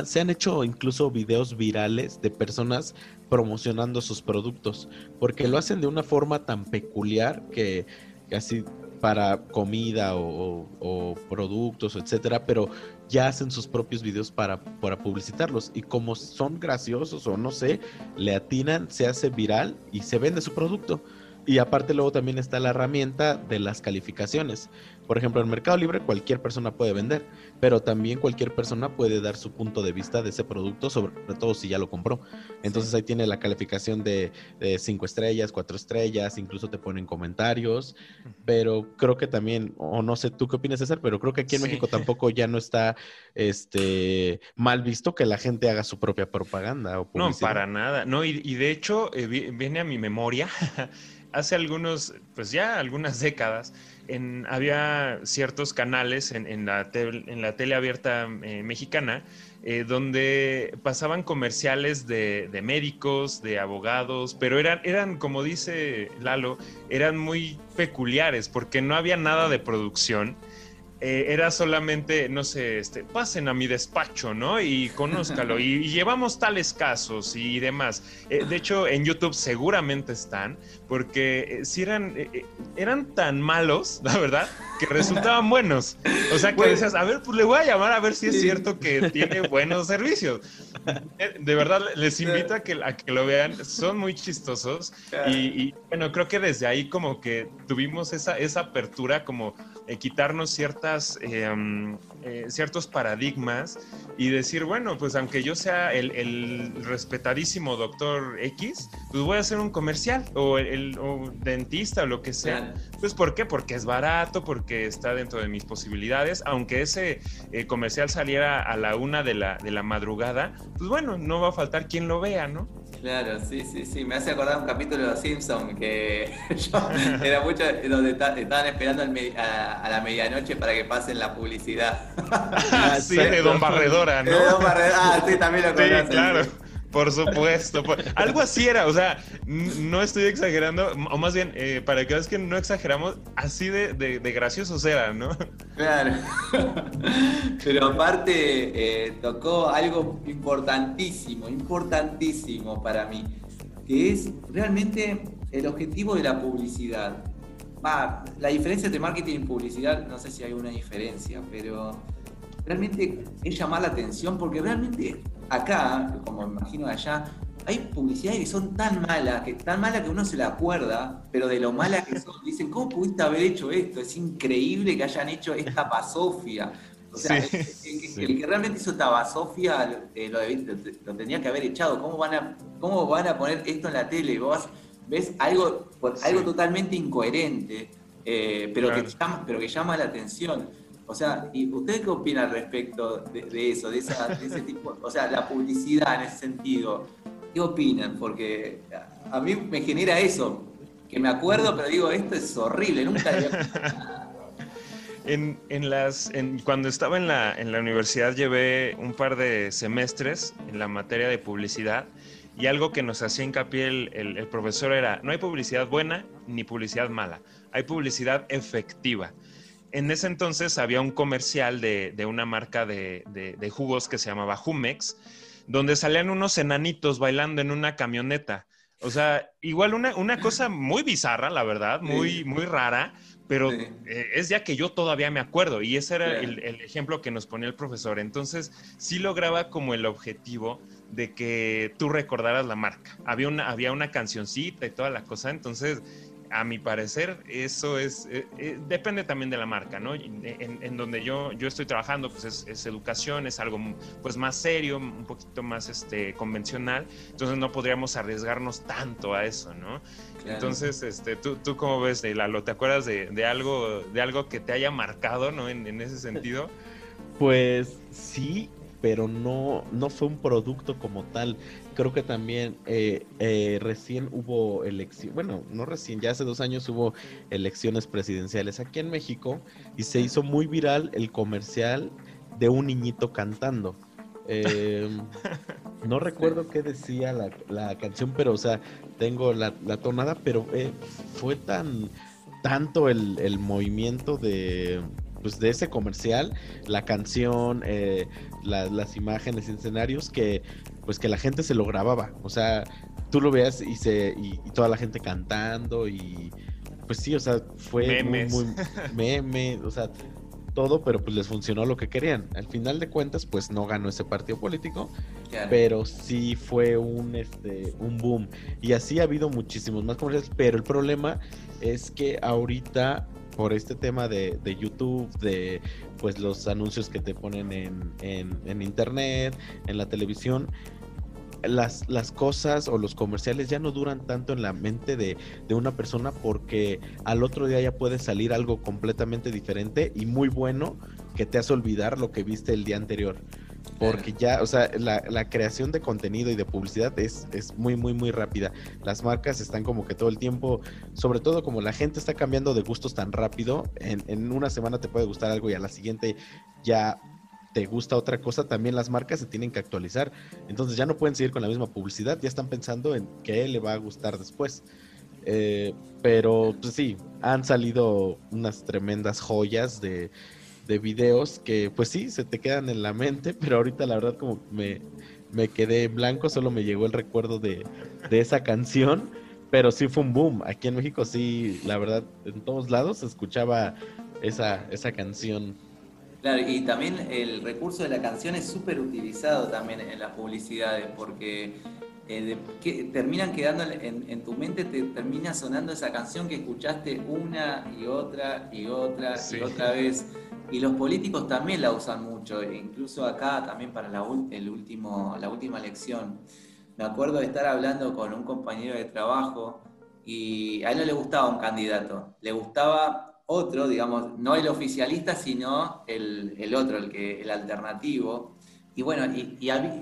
se han hecho incluso videos virales de personas promocionando sus productos, porque lo hacen de una forma tan peculiar que casi para comida o, o, productos, etcétera, pero ya hacen sus propios videos para, para publicitarlos. Y como son graciosos o no sé, le atinan, se hace viral y se vende su producto. Y aparte luego también está la herramienta de las calificaciones. Por ejemplo, en Mercado Libre cualquier persona puede vender, pero también cualquier persona puede dar su punto de vista de ese producto, sobre todo si ya lo compró. Entonces ahí tiene la calificación de, cinco estrellas, cuatro estrellas, incluso te ponen comentarios, pero creo que también, o no sé tú qué opinas, César, pero creo que aquí en México tampoco ya no está este mal visto que la gente haga su propia propaganda. O no, para nada. No, y, de hecho, eh, viene a mi memoria. hace algunos, pues ya algunas décadas, en, había ciertos canales en, la, en la tele abierta eh, mexicana eh, donde pasaban comerciales de, médicos, de abogados, pero eran, eran, como dice Lalo, eran muy peculiares porque no había nada de producción eh, era solamente, no sé, este, pasen a mi despacho, ¿no? Y conózcalo. y, llevamos tales casos y demás. Eh, de hecho, en YouTube seguramente están, porque si eran, eran tan malos, la verdad, que resultaban buenos. O sea, que decías, a ver, pues le voy a llamar a ver si es cierto que tiene buenos servicios. De verdad, les invito a que, a que lo vean. Son muy chistosos. Y, bueno, creo que desde ahí como que tuvimos esa, esa apertura como quitarnos ciertas, em, eh, ciertos paradigmas y decir, bueno, pues aunque yo sea el, respetadísimo doctor X, pues voy a hacer un comercial o el dentista o lo que sea. Pues ¿por qué? Porque es barato, porque está dentro de mis posibilidades. Aunque ese eh, comercial saliera a la una de la, de la madrugada, pues bueno, no va a faltar quien lo vea, ¿no? Claro, sí, sí, sí. Me hace acordar un capítulo de Los Simpsons que era mucho donde estaban esperando a, la medianoche para que pasen la publicidad. Ah, sí, de Don Barredora, ¿no? De Don Barredora, ah, sí, también lo conocen. Sí, claro. Por supuesto. Algo así era, o sea, no estoy exagerando, o más bien, eh, para que veas que no exageramos, así de, de, graciosos era, ¿no? Claro. Pero aparte, eh, tocó algo importantísimo, importantísimo para mí, que es realmente el objetivo de la publicidad. La diferencia entre marketing y publicidad, no sé si hay una diferencia, pero realmente es llamar la atención porque realmente acá, como imagino allá, hay publicidades que son tan malas, que tan malas que uno se la acuerda, pero de lo malas que son, dicen, ¿cómo pudiste haber hecho esto? Es increíble que hayan hecho esta pasofia. O sea, el, que realmente hizo Tabasofia eh, lo, lo, tenía que haber echado. ¿Cómo van a, cómo van a poner esto en la tele? Vos ves algo, algo totalmente incoherente, eh, pero, que llama, pero que llama la atención. O sea, ¿y usted qué opina al respecto de, eso, de, ese tipo? O sea, la publicidad en ese sentido. ¿Qué opinan? Porque a mí me genera eso, que me acuerdo, pero digo, esto es horrible, nunca había... En, en las, en, cuando estaba en la, en la universidad llevé un par de semestres en la materia de publicidad y algo que nos hacía hincapié el, el, el profesor era, no hay publicidad buena ni publicidad mala, hay publicidad efectiva en ese entonces había un comercial de, una marca de, jugos que se llamaba Jumex, donde salían unos enanitos bailando en una camioneta. O sea, igual una, cosa muy bizarra, la verdad, muy, muy rara, pero eh, es ya que yo todavía me acuerdo y ese era el, ejemplo que nos ponía el profesor. Entonces, sí lograba como el objetivo de que tú recordaras la marca. Había una, había una cancioncita y toda la cosa, entonces a mi parecer, eso es, eh, eh, depende también de la marca, ¿no? En, donde yo, yo estoy trabajando, pues es, educación, es algo pues más serio, un poquito más este, convencional, entonces no podríamos arriesgarnos tanto a eso, ¿no? Entonces, este, ¿tú, ¿tú cómo ves, Lalo? ¿Te acuerdas de, de, algo, de algo que te haya marcado, ¿no? En, en ese sentido. Pues sí, pero no, no fue un producto como tal. Creo que también eh, eh, recién hubo elecciones, bueno, no recién, ya hace dos años hubo elecciones presidenciales aquí en México y se hizo muy viral el comercial de un niñito cantando. Em, no recuerdo qué decía la, canción, pero o sea, tengo la, tonada, pero eh, fue tan tanto el movimiento de pues, de ese comercial, la canción, eh, las imágenes y escenarios que pues que la gente se lo grababa. O sea, tú lo veas y se y, toda la gente cantando y pues sí, o sea, fue muy, muy meme, o sea, todo, pero pues les funcionó lo que querían. Al final de cuentas, pues no ganó ese partido político, pero sí fue un este un boom. Y así ha habido muchísimos más comerciales, pero el problema es que ahorita por este tema de, YouTube, de pues los anuncios que te ponen en, internet, en la televisión, las, las, cosas o los comerciales ya no duran tanto en la mente de, de, una persona porque al otro día ya puede salir algo completamente diferente y muy bueno que te hace olvidar lo que viste el día anterior. Porque ya, o sea, la, creación de contenido y de publicidad es, es muy, muy, muy rápida. Las marcas están como que todo el tiempo, sobre todo como la gente está cambiando de gustos tan rápido, en, en una semana te puede gustar algo y a la siguiente ya te gusta otra cosa, también las marcas se tienen que actualizar. Entonces ya no pueden seguir con la misma publicidad, ya están pensando en qué le va a gustar después. Eh, pero pues sí, han salido unas tremendas joyas de de videos que pues sí, se te quedan en la mente, pero ahorita la verdad como me, me quedé en blanco, solo me llegó el recuerdo de, de esa canción, pero sí fue un boom. Aquí en México sí, la verdad, en todos lados se escuchaba esa, esa canción. Claro, y también el recurso de la canción es súper utilizado también en las publicidades, porque eh, que terminan quedando en, tu mente, te termina sonando esa canción que escuchaste una y otra y otra y otra vez. Y los políticos también la usan mucho, e incluso acá también para la, el último, la última elección. Me acuerdo de estar hablando con un compañero de trabajo y a él no le gustaba un candidato, le gustaba otro, digamos, no el oficialista, sino el, el otro, el, que, el alternativo. Y bueno, y,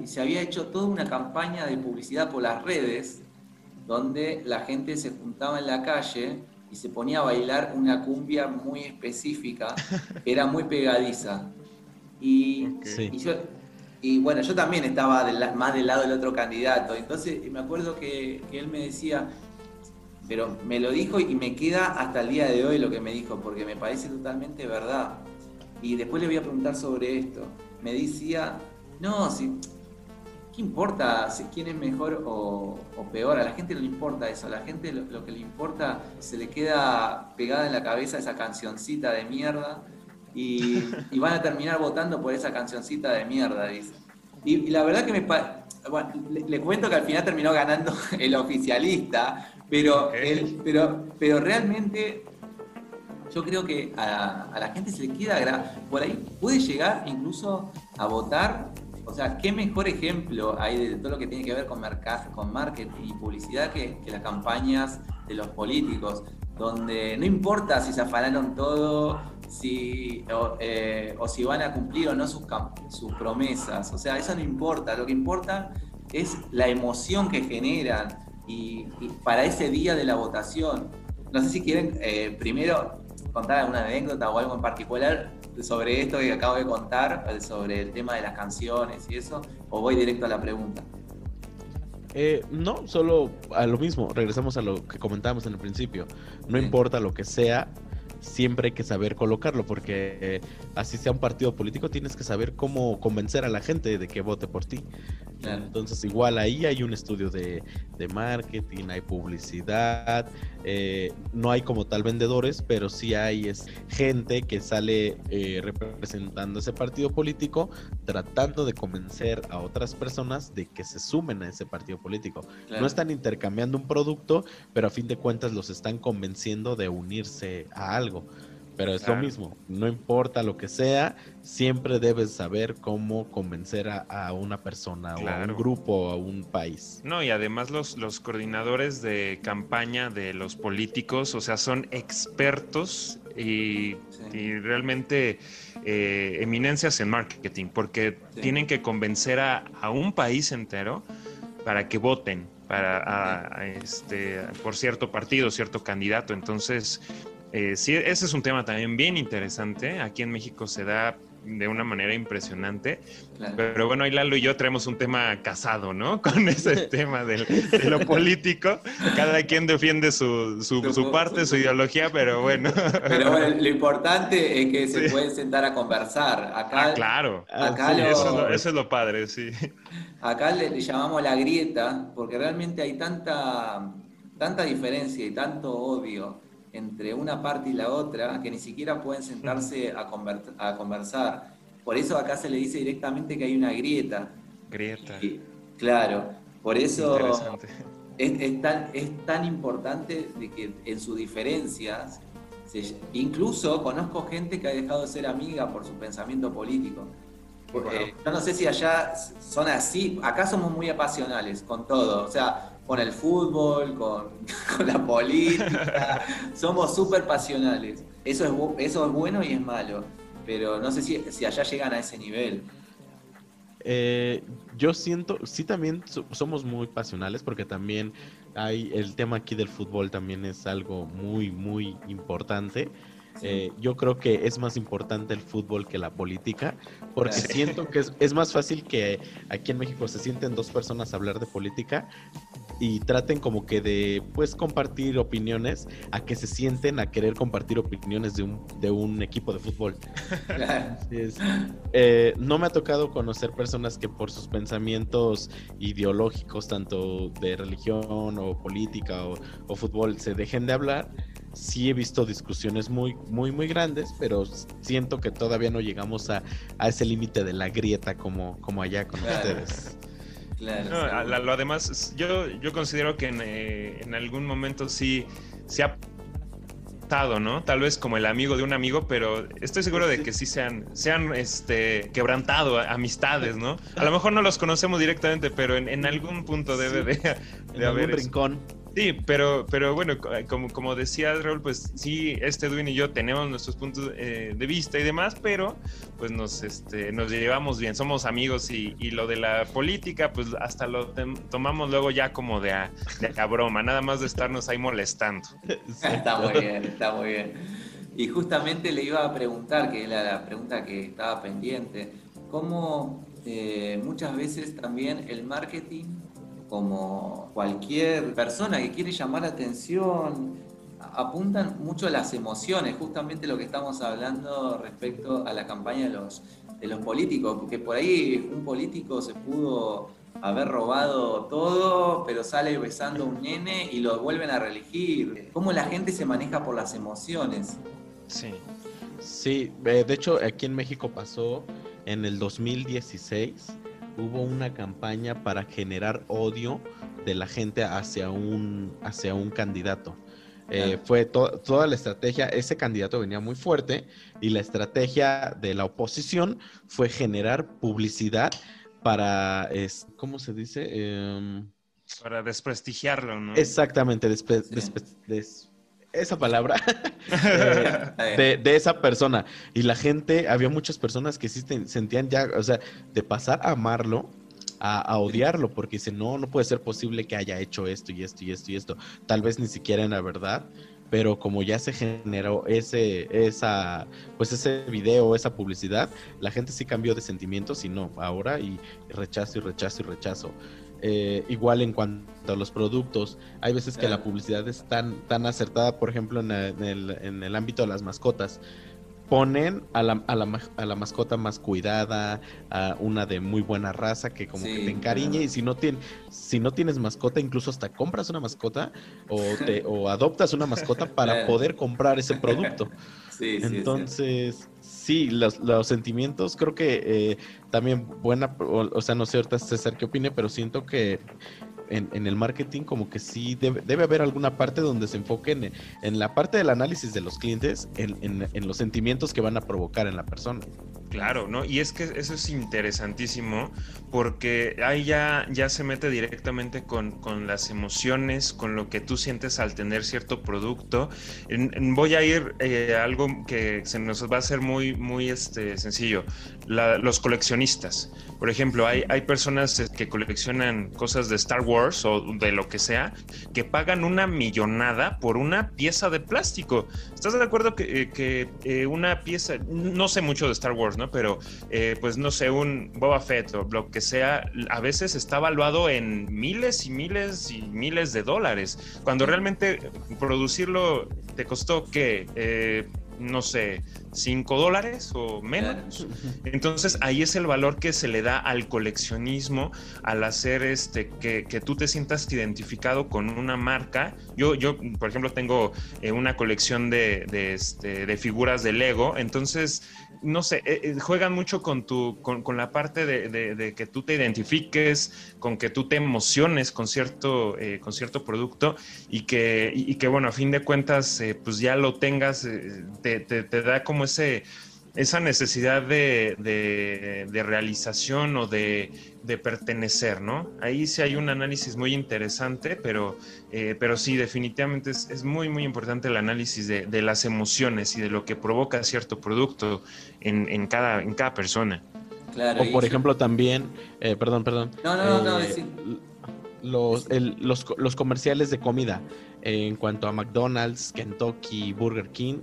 se había hecho toda una campaña de publicidad por las redes, donde la gente se juntaba en la calle y se ponía a bailar una cumbia muy específica, era muy pegadiza. Y, y, bueno, yo también estaba más del lado del otro candidato, entonces me acuerdo que, que, él me decía, pero me lo dijo y me queda hasta el día de hoy lo que me dijo, porque me parece totalmente verdad. Y después le voy a preguntar sobre esto. Me decía, no, si, ¿qué importa si quién es mejor o, peor? A la gente no le importa eso, a la gente lo, que le importa se le queda pegada en la cabeza esa cancioncita de mierda y, van a terminar votando por esa cancioncita de mierda, dice. Y, la verdad que me... Bueno, le, cuento que al final terminó ganando el oficialista, pero, pero, pero realmente yo creo que a, a, la gente se le queda, por ahí puede llegar incluso a votar o sea, ¿qué mejor ejemplo hay de todo lo que tiene que ver con, con marketing y publicidad que, las campañas de los políticos? Donde no importa si se afanaron todo, si, eh, o, si van a cumplir o no sus, sus promesas. O sea, eso no importa. Lo que importa es la emoción que generan y, para ese día de la votación. No sé si quieren eh, primero contar alguna anécdota o algo en particular sobre esto que acabo de contar, sobre el tema de las canciones y eso, o voy directo a la pregunta? Eh, no, solo a lo mismo, regresamos a lo que comentábamos en el principio. No importa lo que sea, siempre hay que saber colocarlo, porque eh, así sea un partido político, tienes que saber cómo convencer a la gente de que vote por ti. Entonces, igual ahí hay un estudio de, marketing, hay publicidad, eh, no hay como tal vendedores, pero sí hay es, gente que sale eh, representando ese partido político, tratando de convencer a otras personas de que se sumen a ese partido político. No están intercambiando un producto, pero a fin de cuentas los están convenciendo de unirse a algo. Pero es lo mismo, no importa lo que sea, siempre debes saber cómo convencer a, una persona o a un grupo o a un país. No, y además los, los coordinadores de campaña de los políticos, o sea, son expertos y, realmente eh, eminencias en marketing, porque tienen que convencer a, un país entero para que voten para este por cierto partido, cierto candidato. Entonces, eh, sí, ese es un tema también bien interesante. Aquí en México se da de una manera impresionante. Pero bueno, ahí Lalo y yo traemos un tema casado, ¿no? Con ese tema de lo político. Cada quien defiende su, su, parte, su ideología, pero bueno. Pero bueno, lo importante es que se pueden sentar a conversar. Acá, ah, claro. Acá eso, es lo, padre, sí. Acá le, le, llamamos la grieta, porque realmente hay tanta, tanta diferencia y tanto odio entre una parte y la otra que ni siquiera pueden sentarse a, a conversar. Por eso acá se le dice directamente que hay una grieta. Grieta. claro, por eso es, tan, es tan importante de que en sus diferencias, incluso conozco gente que ha dejado de ser amiga por su pensamiento político. yo no sé si allá son así, acá somos muy apasionales con todo, o sea, con el fútbol, con, la política. Somos súper pasionales. Eso es, eso es bueno y es malo, pero no sé si, si allá llegan a ese nivel. Eh, yo siento, sí también somos muy pasionales porque también hay el tema aquí del fútbol también es algo muy, muy importante. Eh, yo creo que es más importante el fútbol que la política, porque siento que es, más fácil que aquí en México se sienten dos personas a hablar de política y traten como que de pues compartir opiniones a que se sienten a querer compartir opiniones de un, de un equipo de fútbol. Eh, no me ha tocado conocer personas que por sus pensamientos ideológicos, tanto de religión o política o, o fútbol, se dejen de hablar sí he visto discusiones muy, muy, muy grandes, pero siento que todavía no llegamos a, ese límite de la grieta como, como allá con ustedes. Claro. lo además, yo, yo considero que en, eh, en algún momento sí se ha ¿no? Tal vez como el amigo de un amigo, pero estoy seguro de que sí se han, se han este, quebrantado amistades, ¿no? A lo mejor no los conocemos directamente, pero en, algún punto debe de, de haber. rincón. Sí, pero, pero bueno, como, como decía Raúl, pues sí, este Edwin y yo tenemos nuestros puntos eh, de vista y demás, pero pues nos, este, nos llevamos bien, somos amigos y, lo de la política, pues hasta lo tomamos luego ya como de a, de broma, nada más de estarnos ahí molestando. Está muy bien, está muy bien. Y justamente le iba a preguntar, que era la pregunta que estaba pendiente, cómo eh, muchas veces también el marketing como cualquier persona que quiere llamar atención, apuntan mucho a las emociones, justamente lo que estamos hablando respecto a la campaña de los, de los políticos, porque por ahí un político se pudo haber robado todo, pero sale besando a un nene y lo vuelven a reelegir. ¿Cómo la gente se maneja por las emociones? Sí. Sí, de hecho aquí en México pasó en el 2016 hubo una campaña para generar odio de la gente hacia un, hacia un candidato. Eh, fue toda la estrategia, ese candidato venía muy fuerte y la estrategia de la oposición fue generar publicidad para, es, ¿cómo se dice? Em, para desprestigiarlo, ¿no? Exactamente, esa palabra eh, de, esa persona. Y la gente, había muchas personas que sí sentían ya, o sea, de pasar a amarlo a, odiarlo, porque dicen, no, no puede ser posible que haya hecho esto y esto y esto y esto. Tal vez ni siquiera en la verdad, pero como ya se generó ese, esa, pues ese video, esa publicidad, la gente sí cambió de sentimientos y no, ahora y rechazo y rechazo y rechazo. Eh, igual en cuanto a los productos, hay veces que la publicidad es tan, tan acertada, por ejemplo, en el, en el ámbito de las mascotas. Ponen a la, a, la, a la, mascota más cuidada, a una de muy buena raza que como que te encariñe y si no, tiene, si no tienes mascota, incluso hasta compras una mascota o, te, o adoptas una mascota para poder comprar ese producto. Entonces, sí, los, sentimientos, creo que eh, también buena, o, sea, no sé ahorita César qué opine, pero siento que en, el marketing como que sí debe, debe, haber alguna parte donde se enfoquen en, la parte del análisis de los clientes, en, los sentimientos que van a provocar en la persona. Claro, ¿no? Y es que eso es interesantísimo porque ahí ya, ya se mete directamente con, las emociones, con lo que tú sientes al tener cierto producto. voy a ir eh, a algo que se nos va a hacer muy, muy este, sencillo. Los coleccionistas. Por ejemplo, hay, hay personas que coleccionan cosas de Star Wars o de lo que sea, que pagan una millonada por una pieza de plástico. ¿Estás de acuerdo que, eh, eh, una pieza, no sé mucho de Star Wars, ¿no? Pero eh, pues no sé, un Boba Fett o lo que sea, a veces está valuado en miles y miles y miles de dólares, cuando realmente producirlo te costó que no sé, 5 dólares o menos. Entonces ahí es el valor que se le da al coleccionismo, al hacer este, que, tú te sientas identificado con una marca. Yo, yo por ejemplo, tengo eh, una colección de, de, este, de figuras de Lego, entonces no sé, eh, eh, juegan mucho con, tu, con, la parte de, que tú te identifiques, con que tú te emociones con cierto, eh, con cierto producto y que, y, que, bueno, a fin de cuentas, pues ya lo tengas, te, te, da como ese esa necesidad de, de, realización o de, pertenecer, ¿no? Ahí sí hay un análisis muy interesante, pero, eh, pero sí, definitivamente es, muy, muy importante el análisis de, las emociones y de lo que provoca cierto producto en, en cada, en cada persona. Claro, o por ejemplo también, eh, perdón, perdón. No, no, no, eh, Los, los, los comerciales de comida en cuanto a McDonald's, Kentucky, Burger King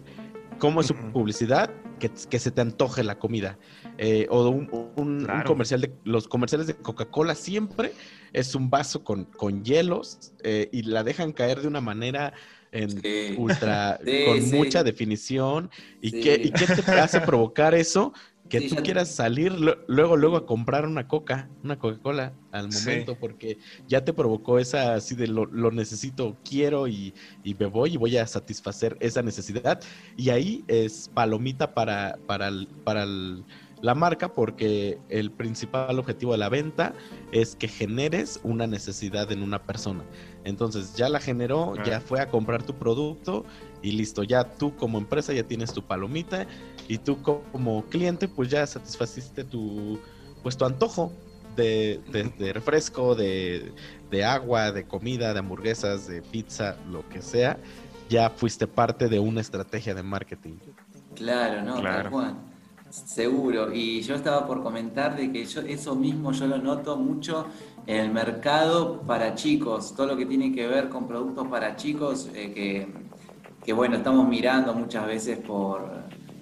¿Cómo es su publicidad? Que, que, se te antoje la comida. Eh, o un, comercial de los comerciales de Coca-Cola siempre es un vaso con, con hielos eh, y la dejan caer de una manera en ultra, con mucha definición. ¿Y, qué, ¿Y qué te hace provocar eso? Que tú quieras salir luego, luego a comprar una coca, una Coca-Cola al momento, porque ya te provocó esa así de lo, necesito, quiero y, y, me voy y voy a satisfacer esa necesidad. Y ahí es palomita para, para, para el la marca porque el principal objetivo de la venta es que generes una necesidad en una persona. Entonces ya la generó, ya fue a comprar tu producto y listo, ya tú como empresa ya tienes tu palomita y tú como cliente pues ya satisfaciste tu, pues tu antojo de, refresco, de, agua, de comida, de hamburguesas, de pizza, lo que sea, ya fuiste parte de una estrategia de marketing. Claro, no, claro. Juan. Seguro, y yo estaba por comentar de que yo eso mismo yo lo noto mucho en el mercado para chicos, todo lo que tiene que ver con productos para chicos, eh, que, bueno, estamos mirando muchas veces por,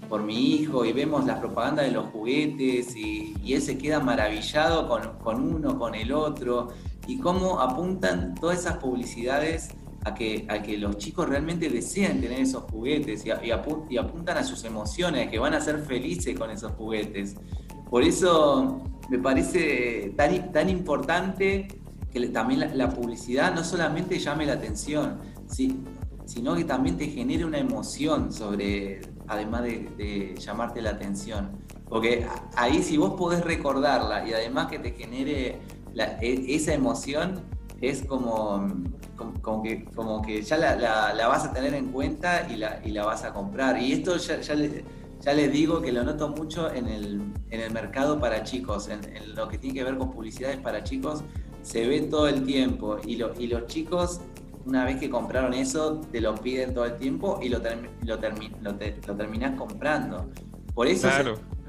por mi hijo y vemos las propagandas de los juguetes y, y él se queda maravillado con, con uno, con el otro, y cómo apuntan todas esas publicidades a que, a que los chicos realmente deseen tener esos juguetes y, apuntan a sus emociones, que van a ser felices con esos juguetes. Por eso me parece tan, tan importante que también la, publicidad no solamente llame la atención, sino que también te genere una emoción sobre, además de, llamarte la atención. Porque ahí si vos podés recordarla y además que te genere e, esa emoción, es como como, que, como que ya la, vas a tener en cuenta y la, y vas a comprar. Y esto ya, ya, les, digo que lo noto mucho en el, en el mercado para chicos, en, lo que tiene que ver con publicidades para chicos, se ve todo el tiempo. Y, lo, y los chicos, una vez que compraron eso, te lo piden todo el tiempo y lo, lo, lo, terminás comprando. Por eso,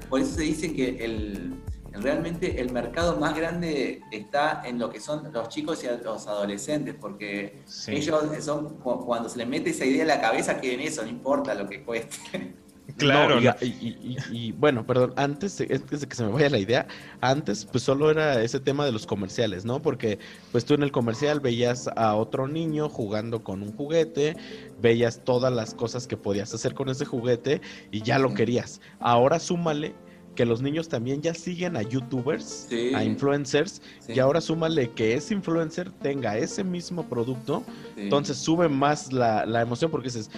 por eso se dice que el realmente el mercado más grande está en lo que son los chicos y los adolescentes, porque ellos son, cuando se les mete esa idea en la cabeza, quieren eso, no importa lo que cueste. Claro. y, bueno, perdón, antes de, que se me vaya la idea, antes pues solo era ese tema de los comerciales, ¿no? Porque pues tú en el comercial veías a otro niño jugando con un juguete, veías todas las cosas que podías hacer con ese juguete y ya lo querías. Ahora súmale que los niños también ya siguen a youtubers, a influencers, y ahora súmale que ese influencer tenga ese mismo producto, entonces sube más la, emoción porque dices,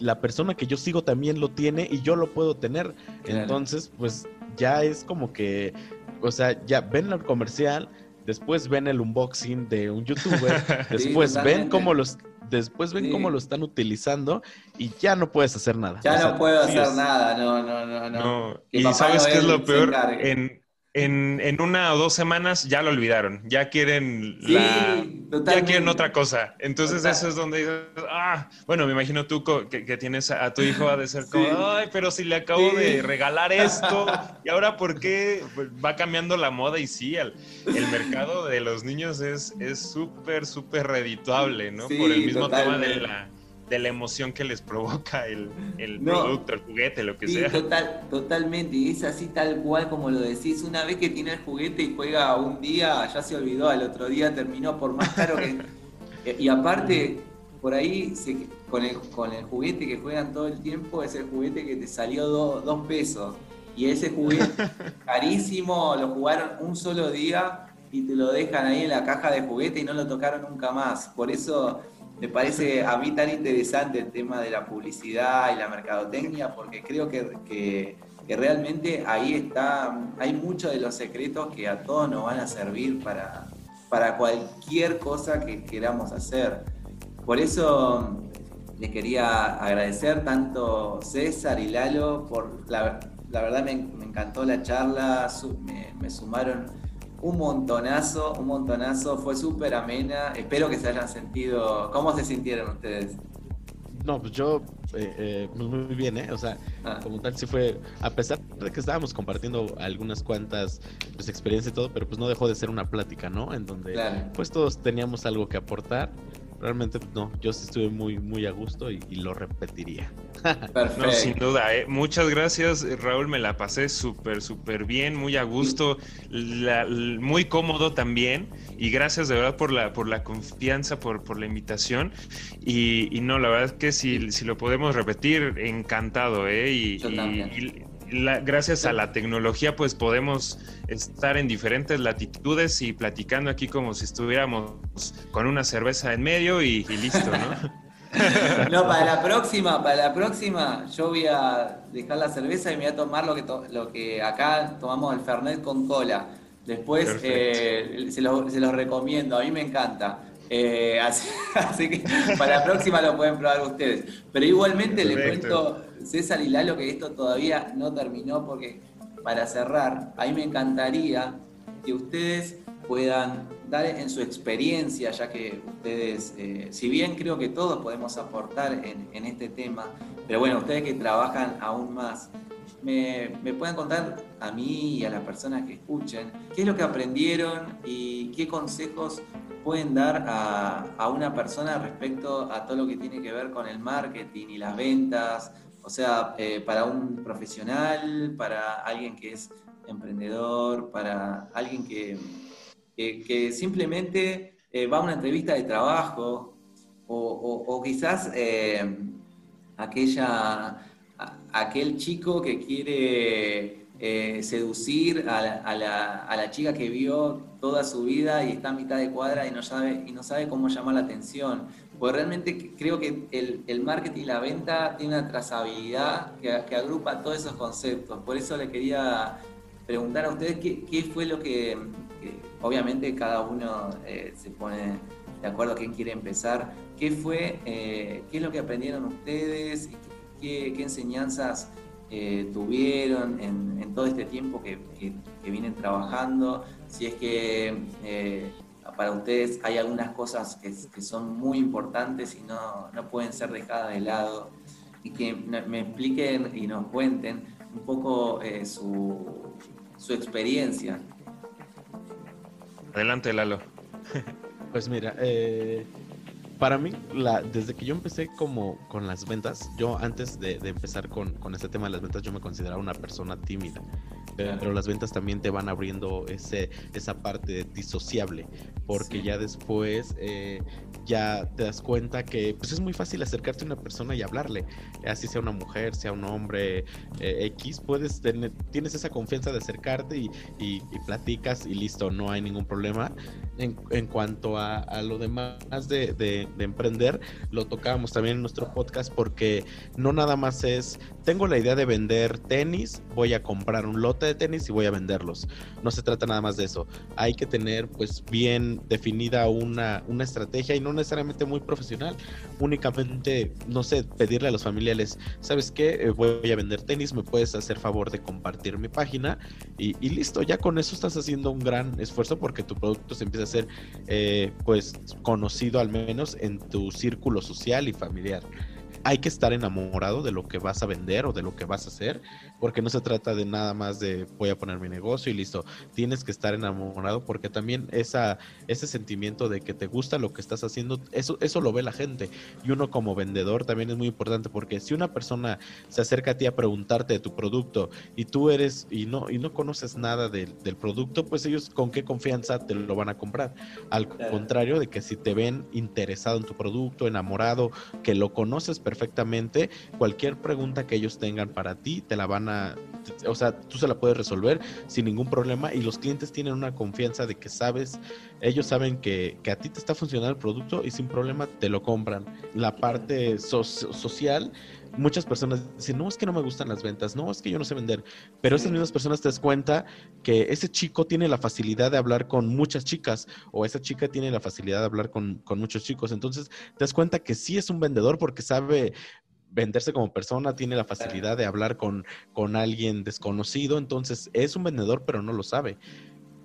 la persona que yo sigo también lo tiene y yo lo puedo tener. Entonces, pues ya es como que, o sea, ya ven el comercial, después ven el unboxing de un youtuber, después ven cómo los después ven cómo lo están utilizando y ya no puedes hacer nada. Ya no puedo hacer nada, no, no, no, no. Y sabes qué es lo peor, en, en, en, una o dos semanas ya lo olvidaron, ya quieren la, ya quieren otra cosa. Entonces eso es donde dices, ah, bueno, me imagino tú que, tienes a, tu hijo a de ser como, ay, pero si le acabo de regalar esto y ahora por qué va cambiando la moda y sí, el, el mercado de los niños es súper, súper redituable, ¿no? por el mismo tema de la de la emoción que les provoca el, el producto, el juguete, lo que sea. Total, totalmente, y es así tal cual como lo decís. Una vez que tiene el juguete y juega un día, ya se olvidó, al otro día terminó por más caro que... y aparte, por ahí, con, el, con el juguete que juegan todo el tiempo, es el juguete que te salió dos pesos. Y ese juguete carísimo, lo jugaron un solo día y te lo dejan ahí en la caja de juguete y no lo tocaron nunca más. Por eso me parece a mí tan interesante el tema de la publicidad y la mercadotecnia, porque creo que, realmente ahí está, hay muchos de los secretos que a todos nos van a servir para, para cualquier cosa que queramos hacer. Por eso les quería agradecer tanto César y Lalo por la, verdad me, encantó la charla, me, me sumaron un montonazo, un montonazo, fue súper amena, espero que se hayan sentido, ¿cómo se sintieron ustedes? No, pues yo eh, eh, pues muy bien, ¿eh? O sea, ah. como tal sí fue, a pesar de que estábamos compartiendo algunas cuantas pues, experiencias y todo, pero pues no dejó de ser una plática, ¿no? En donde pues todos teníamos algo que aportar realmente no, yo sí estuve muy, muy a gusto y, lo repetiría. Perfecto. No, sin duda, ¿eh? muchas gracias Raúl, me la pasé súper, súper bien, muy a gusto, muy cómodo también y gracias de verdad por la, por la confianza, por, por la invitación y, no, la verdad es que si, si lo podemos repetir, encantado, ¿eh? Y, gracias a la tecnología pues podemos estar en diferentes latitudes y platicando aquí como si estuviéramos con una cerveza en medio y, listo, ¿no? no, para la próxima, para la próxima, yo voy a dejar la cerveza y me voy a tomar lo que, lo que acá tomamos el Fernet con cola. Después eh, se, lo, se los recomiendo, a mí me encanta. Eh, así, que para la próxima lo pueden probar ustedes. Pero igualmente le cuento, César y Lalo, que esto todavía no terminó porque para cerrar, a mí me encantaría que ustedes puedan dar en su experiencia, ya que ustedes, eh, si bien creo que todos podemos aportar en, este tema, pero bueno, ustedes que trabajan aún más, me, me puedan contar a mí y a las personas que escuchen qué es lo que aprendieron y qué consejos pueden dar a, una persona respecto a todo lo que tiene que ver con el marketing y las ventas? O sea, eh, para un profesional, para alguien que es emprendedor, para alguien que, que, simplemente eh, va a una entrevista de trabajo o, quizás eh, aquella, aquel chico que quiere eh, seducir a la, chica que vio toda su vida y está a mitad de cuadra y no sabe, y no sabe cómo llamar la atención. Pues realmente creo que el, marketing y la venta tiene una trazabilidad que, agrupa todos esos conceptos. Por eso le quería preguntar a ustedes qué, fue lo que, obviamente cada uno eh, se pone de acuerdo a quién quiere empezar, qué fue, eh, qué es lo que aprendieron ustedes, qué, qué enseñanzas eh, tuvieron en, todo este tiempo que, vienen trabajando, si es que eh, para ustedes hay algunas cosas que, son muy importantes y no, pueden ser dejadas de lado, y que me expliquen y nos cuenten un poco eh, su, su experiencia. Adelante, Lalo. Pues mira, eh, para mí, la, desde que yo empecé como con las ventas, yo antes de, empezar con, con, este tema de las ventas, yo me consideraba una persona tímida. Pero las ventas también te van abriendo ese, esa parte disociable, porque ya después eh, ya te das cuenta que pues es muy fácil acercarte a una persona y hablarle, así sea una mujer, sea un hombre eh, X, puedes tener, tienes esa confianza de acercarte y, y, platicas y listo, no hay ningún problema. En, en cuanto a, a, lo demás de, de, de, emprender, lo tocábamos también en nuestro podcast porque no nada más es, tengo la idea de vender tenis, voy a comprar un lote de tenis y voy a venderlos. No se trata nada más de eso. Hay que tener pues bien definida una, una estrategia y no necesariamente muy profesional. Únicamente, no sé, pedirle a los familiares, ¿sabes qué? Eh, voy a vender tenis, me puedes hacer favor de compartir mi página y, listo, ya con eso estás haciendo un gran esfuerzo porque tu producto se empieza a ser eh, pues conocido al menos en tu círculo social y familiar hay que estar enamorado de lo que vas a vender o de lo que vas a hacer porque no se trata de nada más de voy a poner mi negocio y listo. Tienes que estar enamorado porque también esa, ese sentimiento de que te gusta lo que estás haciendo, eso, eso lo ve la gente. Y uno como vendedor también es muy importante porque si una persona se acerca a ti a preguntarte de tu producto y tú eres y no, y no conoces nada del, producto, pues ellos con qué confianza te lo van a comprar. Al contrario de que si te ven interesado en tu producto, enamorado, que lo conoces perfectamente, cualquier pregunta que ellos tengan para ti, te la van a o sea, tú se la puedes resolver sin ningún problema y los clientes tienen una confianza de que sabes, ellos saben que, a ti te está funcionando el producto y sin problema te lo compran. La parte social, muchas personas dicen, no, es que no me gustan las ventas, no, es que yo no sé vender, pero esas mismas personas te das cuenta que ese chico tiene la facilidad de hablar con muchas chicas o esa chica tiene la facilidad de hablar con, con muchos chicos, entonces te das cuenta que sí es un vendedor porque sabe venderse como persona, tiene la facilidad de hablar con, con alguien desconocido, entonces es un vendedor pero no lo sabe.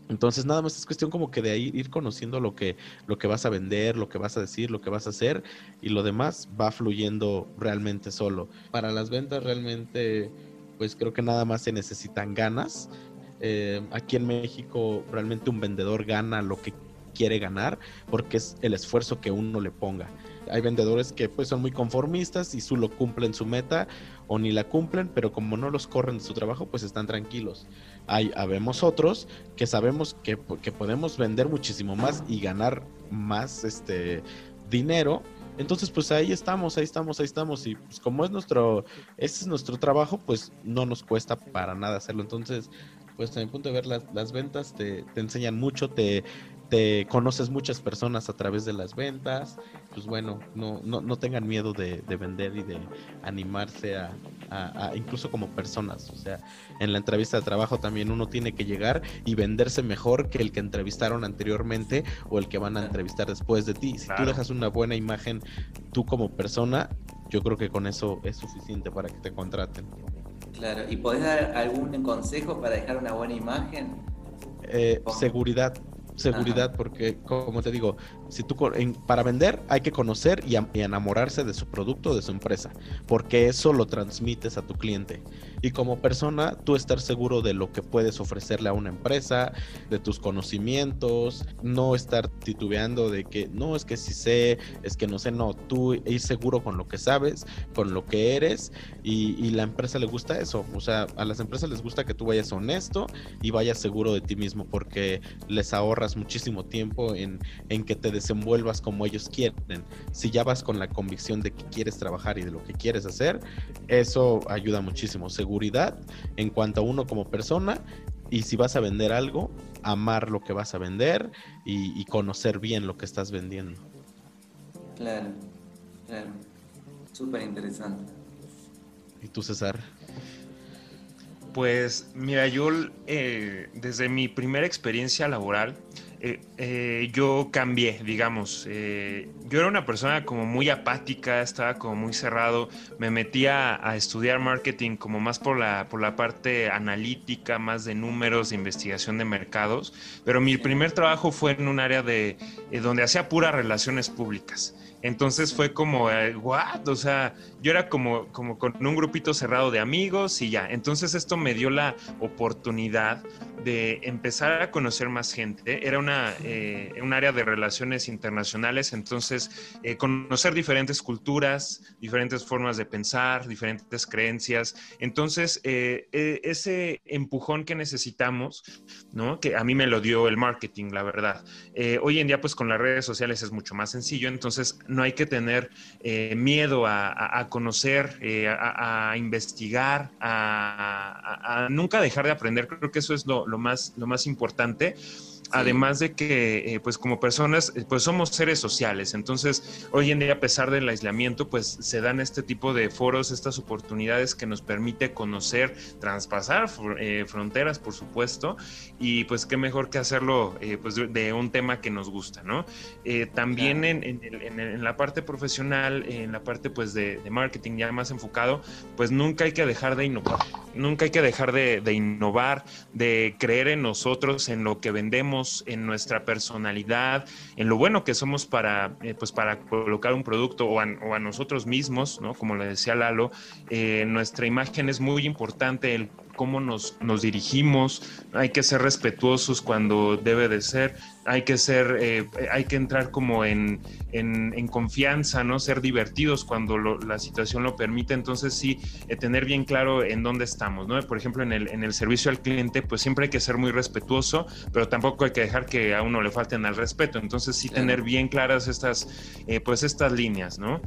Entonces nada más es cuestión como que de ahí ir conociendo lo que, lo que vas a vender, lo que vas a decir, lo que vas a hacer y lo demás va fluyendo realmente solo. Para las ventas realmente pues creo que nada más se necesitan ganas. Eh, aquí en México realmente un vendedor gana lo que quiere ganar porque es el esfuerzo que uno le ponga. Hay vendedores que pues son muy conformistas y solo cumplen su meta o ni la cumplen, pero como no los corren de su trabajo, pues están tranquilos. Hay, habemos otros que sabemos que, que podemos vender muchísimo más y ganar más este dinero entonces, pues ahí estamos, ahí estamos, ahí estamos. Y pues como es nuestro, ese es nuestro trabajo, pues no nos cuesta para nada hacerlo. Entonces, pues a mi punto de ver las, las ventas te, te enseñan mucho, te, te conoces muchas personas a través de las ventas, pues bueno, no, no, no tengan miedo de, vender y de animarse a, incluso como personas. O sea, en la entrevista de trabajo también uno tiene que llegar y venderse mejor que el que entrevistaron anteriormente o el que van a entrevistar después de ti. Si tú dejas una buena imagen tú como persona, yo creo que con eso es suficiente para que te contraten. Claro, ¿y podés dar algún consejo para dejar una buena imagen? Eh, seguridad seguridad, porque como te digo, si tú para vender hay que conocer y, enamorarse de su producto, de su empresa, porque eso lo transmites a tu cliente. Y como persona, tú estar seguro de lo que puedes ofrecerle a una empresa, de tus conocimientos, no estar titubeando de que no es que si sé, es que no sé, no, tú ir seguro con lo que sabes, con lo que eres y, y la empresa le gusta eso. O sea, a las empresas les gusta que tú vayas honesto y vayas seguro de ti mismo porque les ahorras muchísimo tiempo en, en que te desenvuelvas como ellos quieren. Si ya vas con la convicción de que quieres trabajar y de lo que quieres hacer, eso ayuda muchísimo. Seguridad en cuanto a uno como persona y si vas a vender algo, amar lo que vas a vender y, conocer bien lo que estás vendiendo. Claro, claro. Súper interesante. ¿Y tú, César? Pues mira, yo eh, desde mi primera experiencia laboral, eh, eh, yo cambié, digamos. Eh, yo era una persona como muy apática, estaba como muy cerrado. Me metía a, estudiar marketing como más por la, por la parte analítica, más de números, de investigación de mercados. Pero mi primer trabajo fue en un área de donde hacía puras relaciones públicas. Entonces fue como, ¿what? O sea, yo era como, como con un grupito cerrado de amigos y ya. Entonces esto me dio la oportunidad de empezar a conocer más gente. Era una, eh, un área de relaciones internacionales, entonces eh, conocer diferentes culturas, diferentes formas de pensar, diferentes creencias. Entonces, eh, ese empujón que necesitamos, ¿no? Que a mí me lo dio el marketing, la verdad. hoy en día, pues con las redes sociales es mucho más sencillo, entonces no hay que tener miedo a, conocer, a, investigar, a, nunca dejar de aprender. Creo que eso es lo, más, lo más importante. Además de que, eh, pues como personas, eh, pues somos seres sociales. Entonces, hoy en día, a pesar del aislamiento, pues se dan este tipo de foros, estas oportunidades que nos permite conocer, traspasar eh, fronteras, por supuesto. Y pues qué mejor que hacerlo pues de, un tema que nos gusta, ¿no? también en, la parte profesional, en la parte pues de, marketing ya más enfocado, pues nunca hay que dejar de innovar. Nunca hay que dejar de, de innovar, de creer en nosotros, en lo que vendemos en nuestra personalidad, en lo bueno que somos para, eh, pues para colocar un producto o a, nosotros mismos, ¿no? Como le decía Lalo, eh, nuestra imagen es muy importante, cómo nos, nos dirigimos, hay que ser respetuosos cuando debe de ser, hay que ser, eh, hay que entrar como en, en, confianza, ¿no? Ser divertidos cuando la situación lo permite. Entonces sí, eh, tener bien claro en dónde estamos, ¿no? Por ejemplo, en el, en el servicio al cliente, pues siempre hay que ser muy respetuoso, pero tampoco hay que dejar que a uno le falten al respeto. Entonces sí tener bien claras estas, eh, pues estas líneas, ¿no?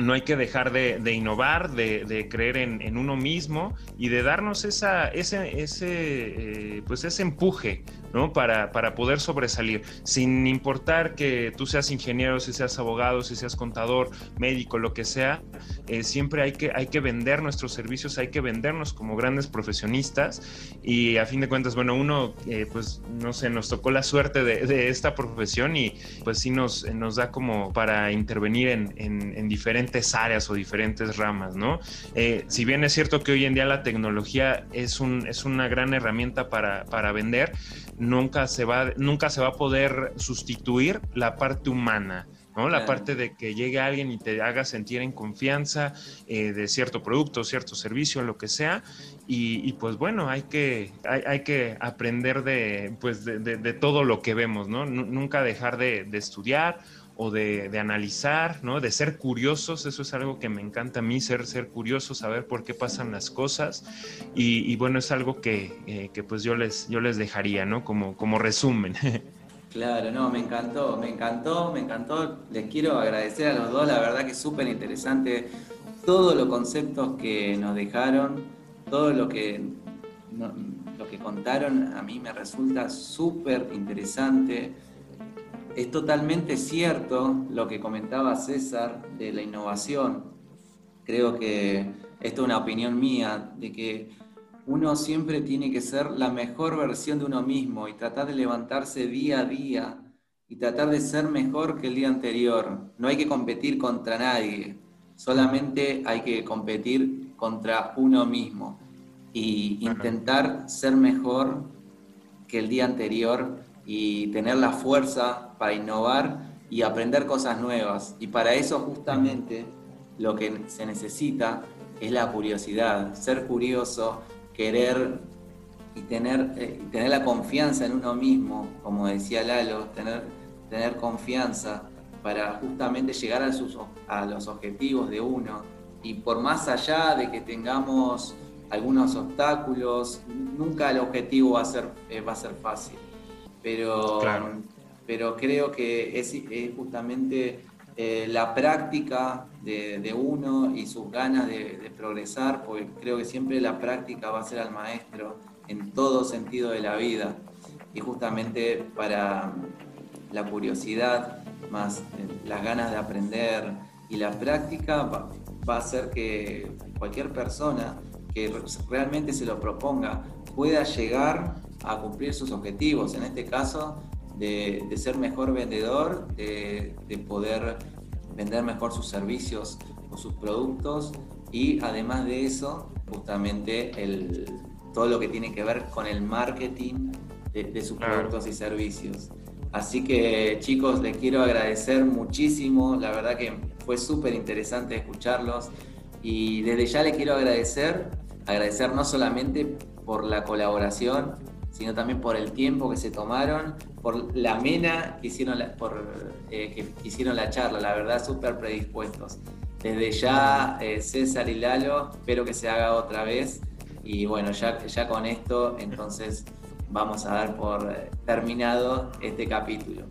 No hay que dejar de, innovar, de, creer en, uno mismo y de darnos esa, ese, ese, pues ese empuje ¿no? Para, para poder sobresalir, sin importar que tú seas ingeniero, si seas abogado, si seas contador, médico, lo que sea, eh, siempre hay que, hay que vender nuestros servicios, hay que vendernos como grandes profesionistas y a fin de cuentas, bueno, uno, eh, pues, no sé, nos tocó la suerte de, esta profesión y pues sí nos, nos da como para intervenir en, en, diferentes áreas o diferentes ramas, ¿no? Eh, si bien es cierto que hoy en día la tecnología es, un, es una gran herramienta para, para vender, nunca se va, nunca se va a poder sustituir la parte humana. ¿no? La parte de que llegue alguien y te haga sentir en confianza eh, de cierto producto, cierto servicio, lo que sea. Y, pues bueno, hay que, hay, que aprender de, pues de, todo lo que vemos, ¿no? nunca dejar de, estudiar o de, analizar, ¿no? De ser curiosos, eso es algo que me encanta a mí, ser, ser curioso, saber por qué pasan las cosas. Y, bueno, es algo que, eh, que, pues yo les, yo les dejaría, ¿no? Como, como resumen. Claro, no, me encantó, me encantó, me encantó. Les quiero agradecer a los dos, la verdad que es súper interesante todos los conceptos que nos dejaron, todo lo que, lo que contaron, a mí me resulta súper interesante. Es totalmente cierto lo que comentaba César de la innovación. Creo que esto es una opinión mía, de que uno siempre tiene que ser la mejor versión de uno mismo y tratar de levantarse día a día y tratar de ser mejor que el día anterior. No hay que competir contra nadie, solamente hay que competir contra uno mismo y intentar ser mejor que el día anterior y tener la fuerza para innovar y aprender cosas nuevas. Y para eso justamente lo que se necesita es la curiosidad, ser curioso, querer y tener, eh, tener la confianza en uno mismo, como decía Lalo, tener, tener confianza para justamente llegar a, sus, a los objetivos de uno. Y por más allá de que tengamos algunos obstáculos, nunca el objetivo va a ser, eh, va a ser fácil. Pero, pero creo que es, es justamente eh, la práctica de, uno y sus ganas de, progresar, porque creo que siempre la práctica va a ser al maestro en todo sentido de la vida. Y justamente para la curiosidad, más eh, las ganas de aprender y la práctica va, a hacer que cualquier persona que realmente se lo proponga pueda llegar a cumplir sus objetivos. En este caso, de, ser mejor vendedor, de, poder vender mejor sus servicios o sus productos y además de eso, justamente el, todo lo que tiene que ver con el marketing de, sus productos y servicios. Así que chicos, les quiero agradecer muchísimo, la verdad que fue súper interesante escucharlos y desde ya les quiero agradecer, agradecer no solamente por la colaboración, sino también por el tiempo que se tomaron, por la mena que hicieron la, por, eh, que hicieron la charla, la verdad súper predispuestos. Desde ya, eh, César y Lalo, espero que se haga otra vez. Y bueno, ya, ya con esto, entonces vamos a dar por terminado este capítulo.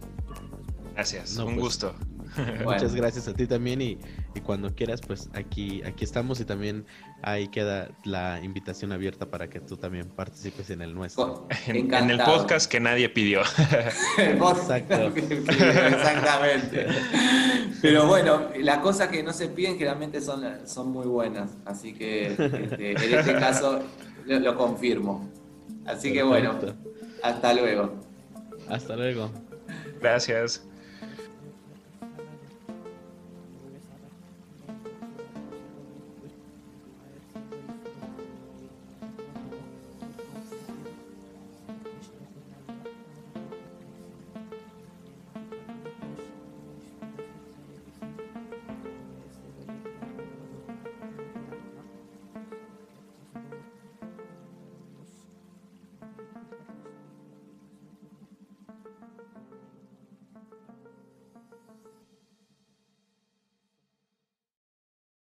Gracias, un pues, gusto. Muchas gracias a ti también y, cuando quieras, pues aquí, aquí estamos y también ahí queda la invitación abierta para que tú también participes en el nuestro. En, el podcast que nadie pidió. Exacto. Exactamente. Pero bueno, las cosas que no se piden generalmente son, son muy buenas, así que este, en este caso lo, confirmo. Así que bueno, hasta luego. Hasta luego. Gracias.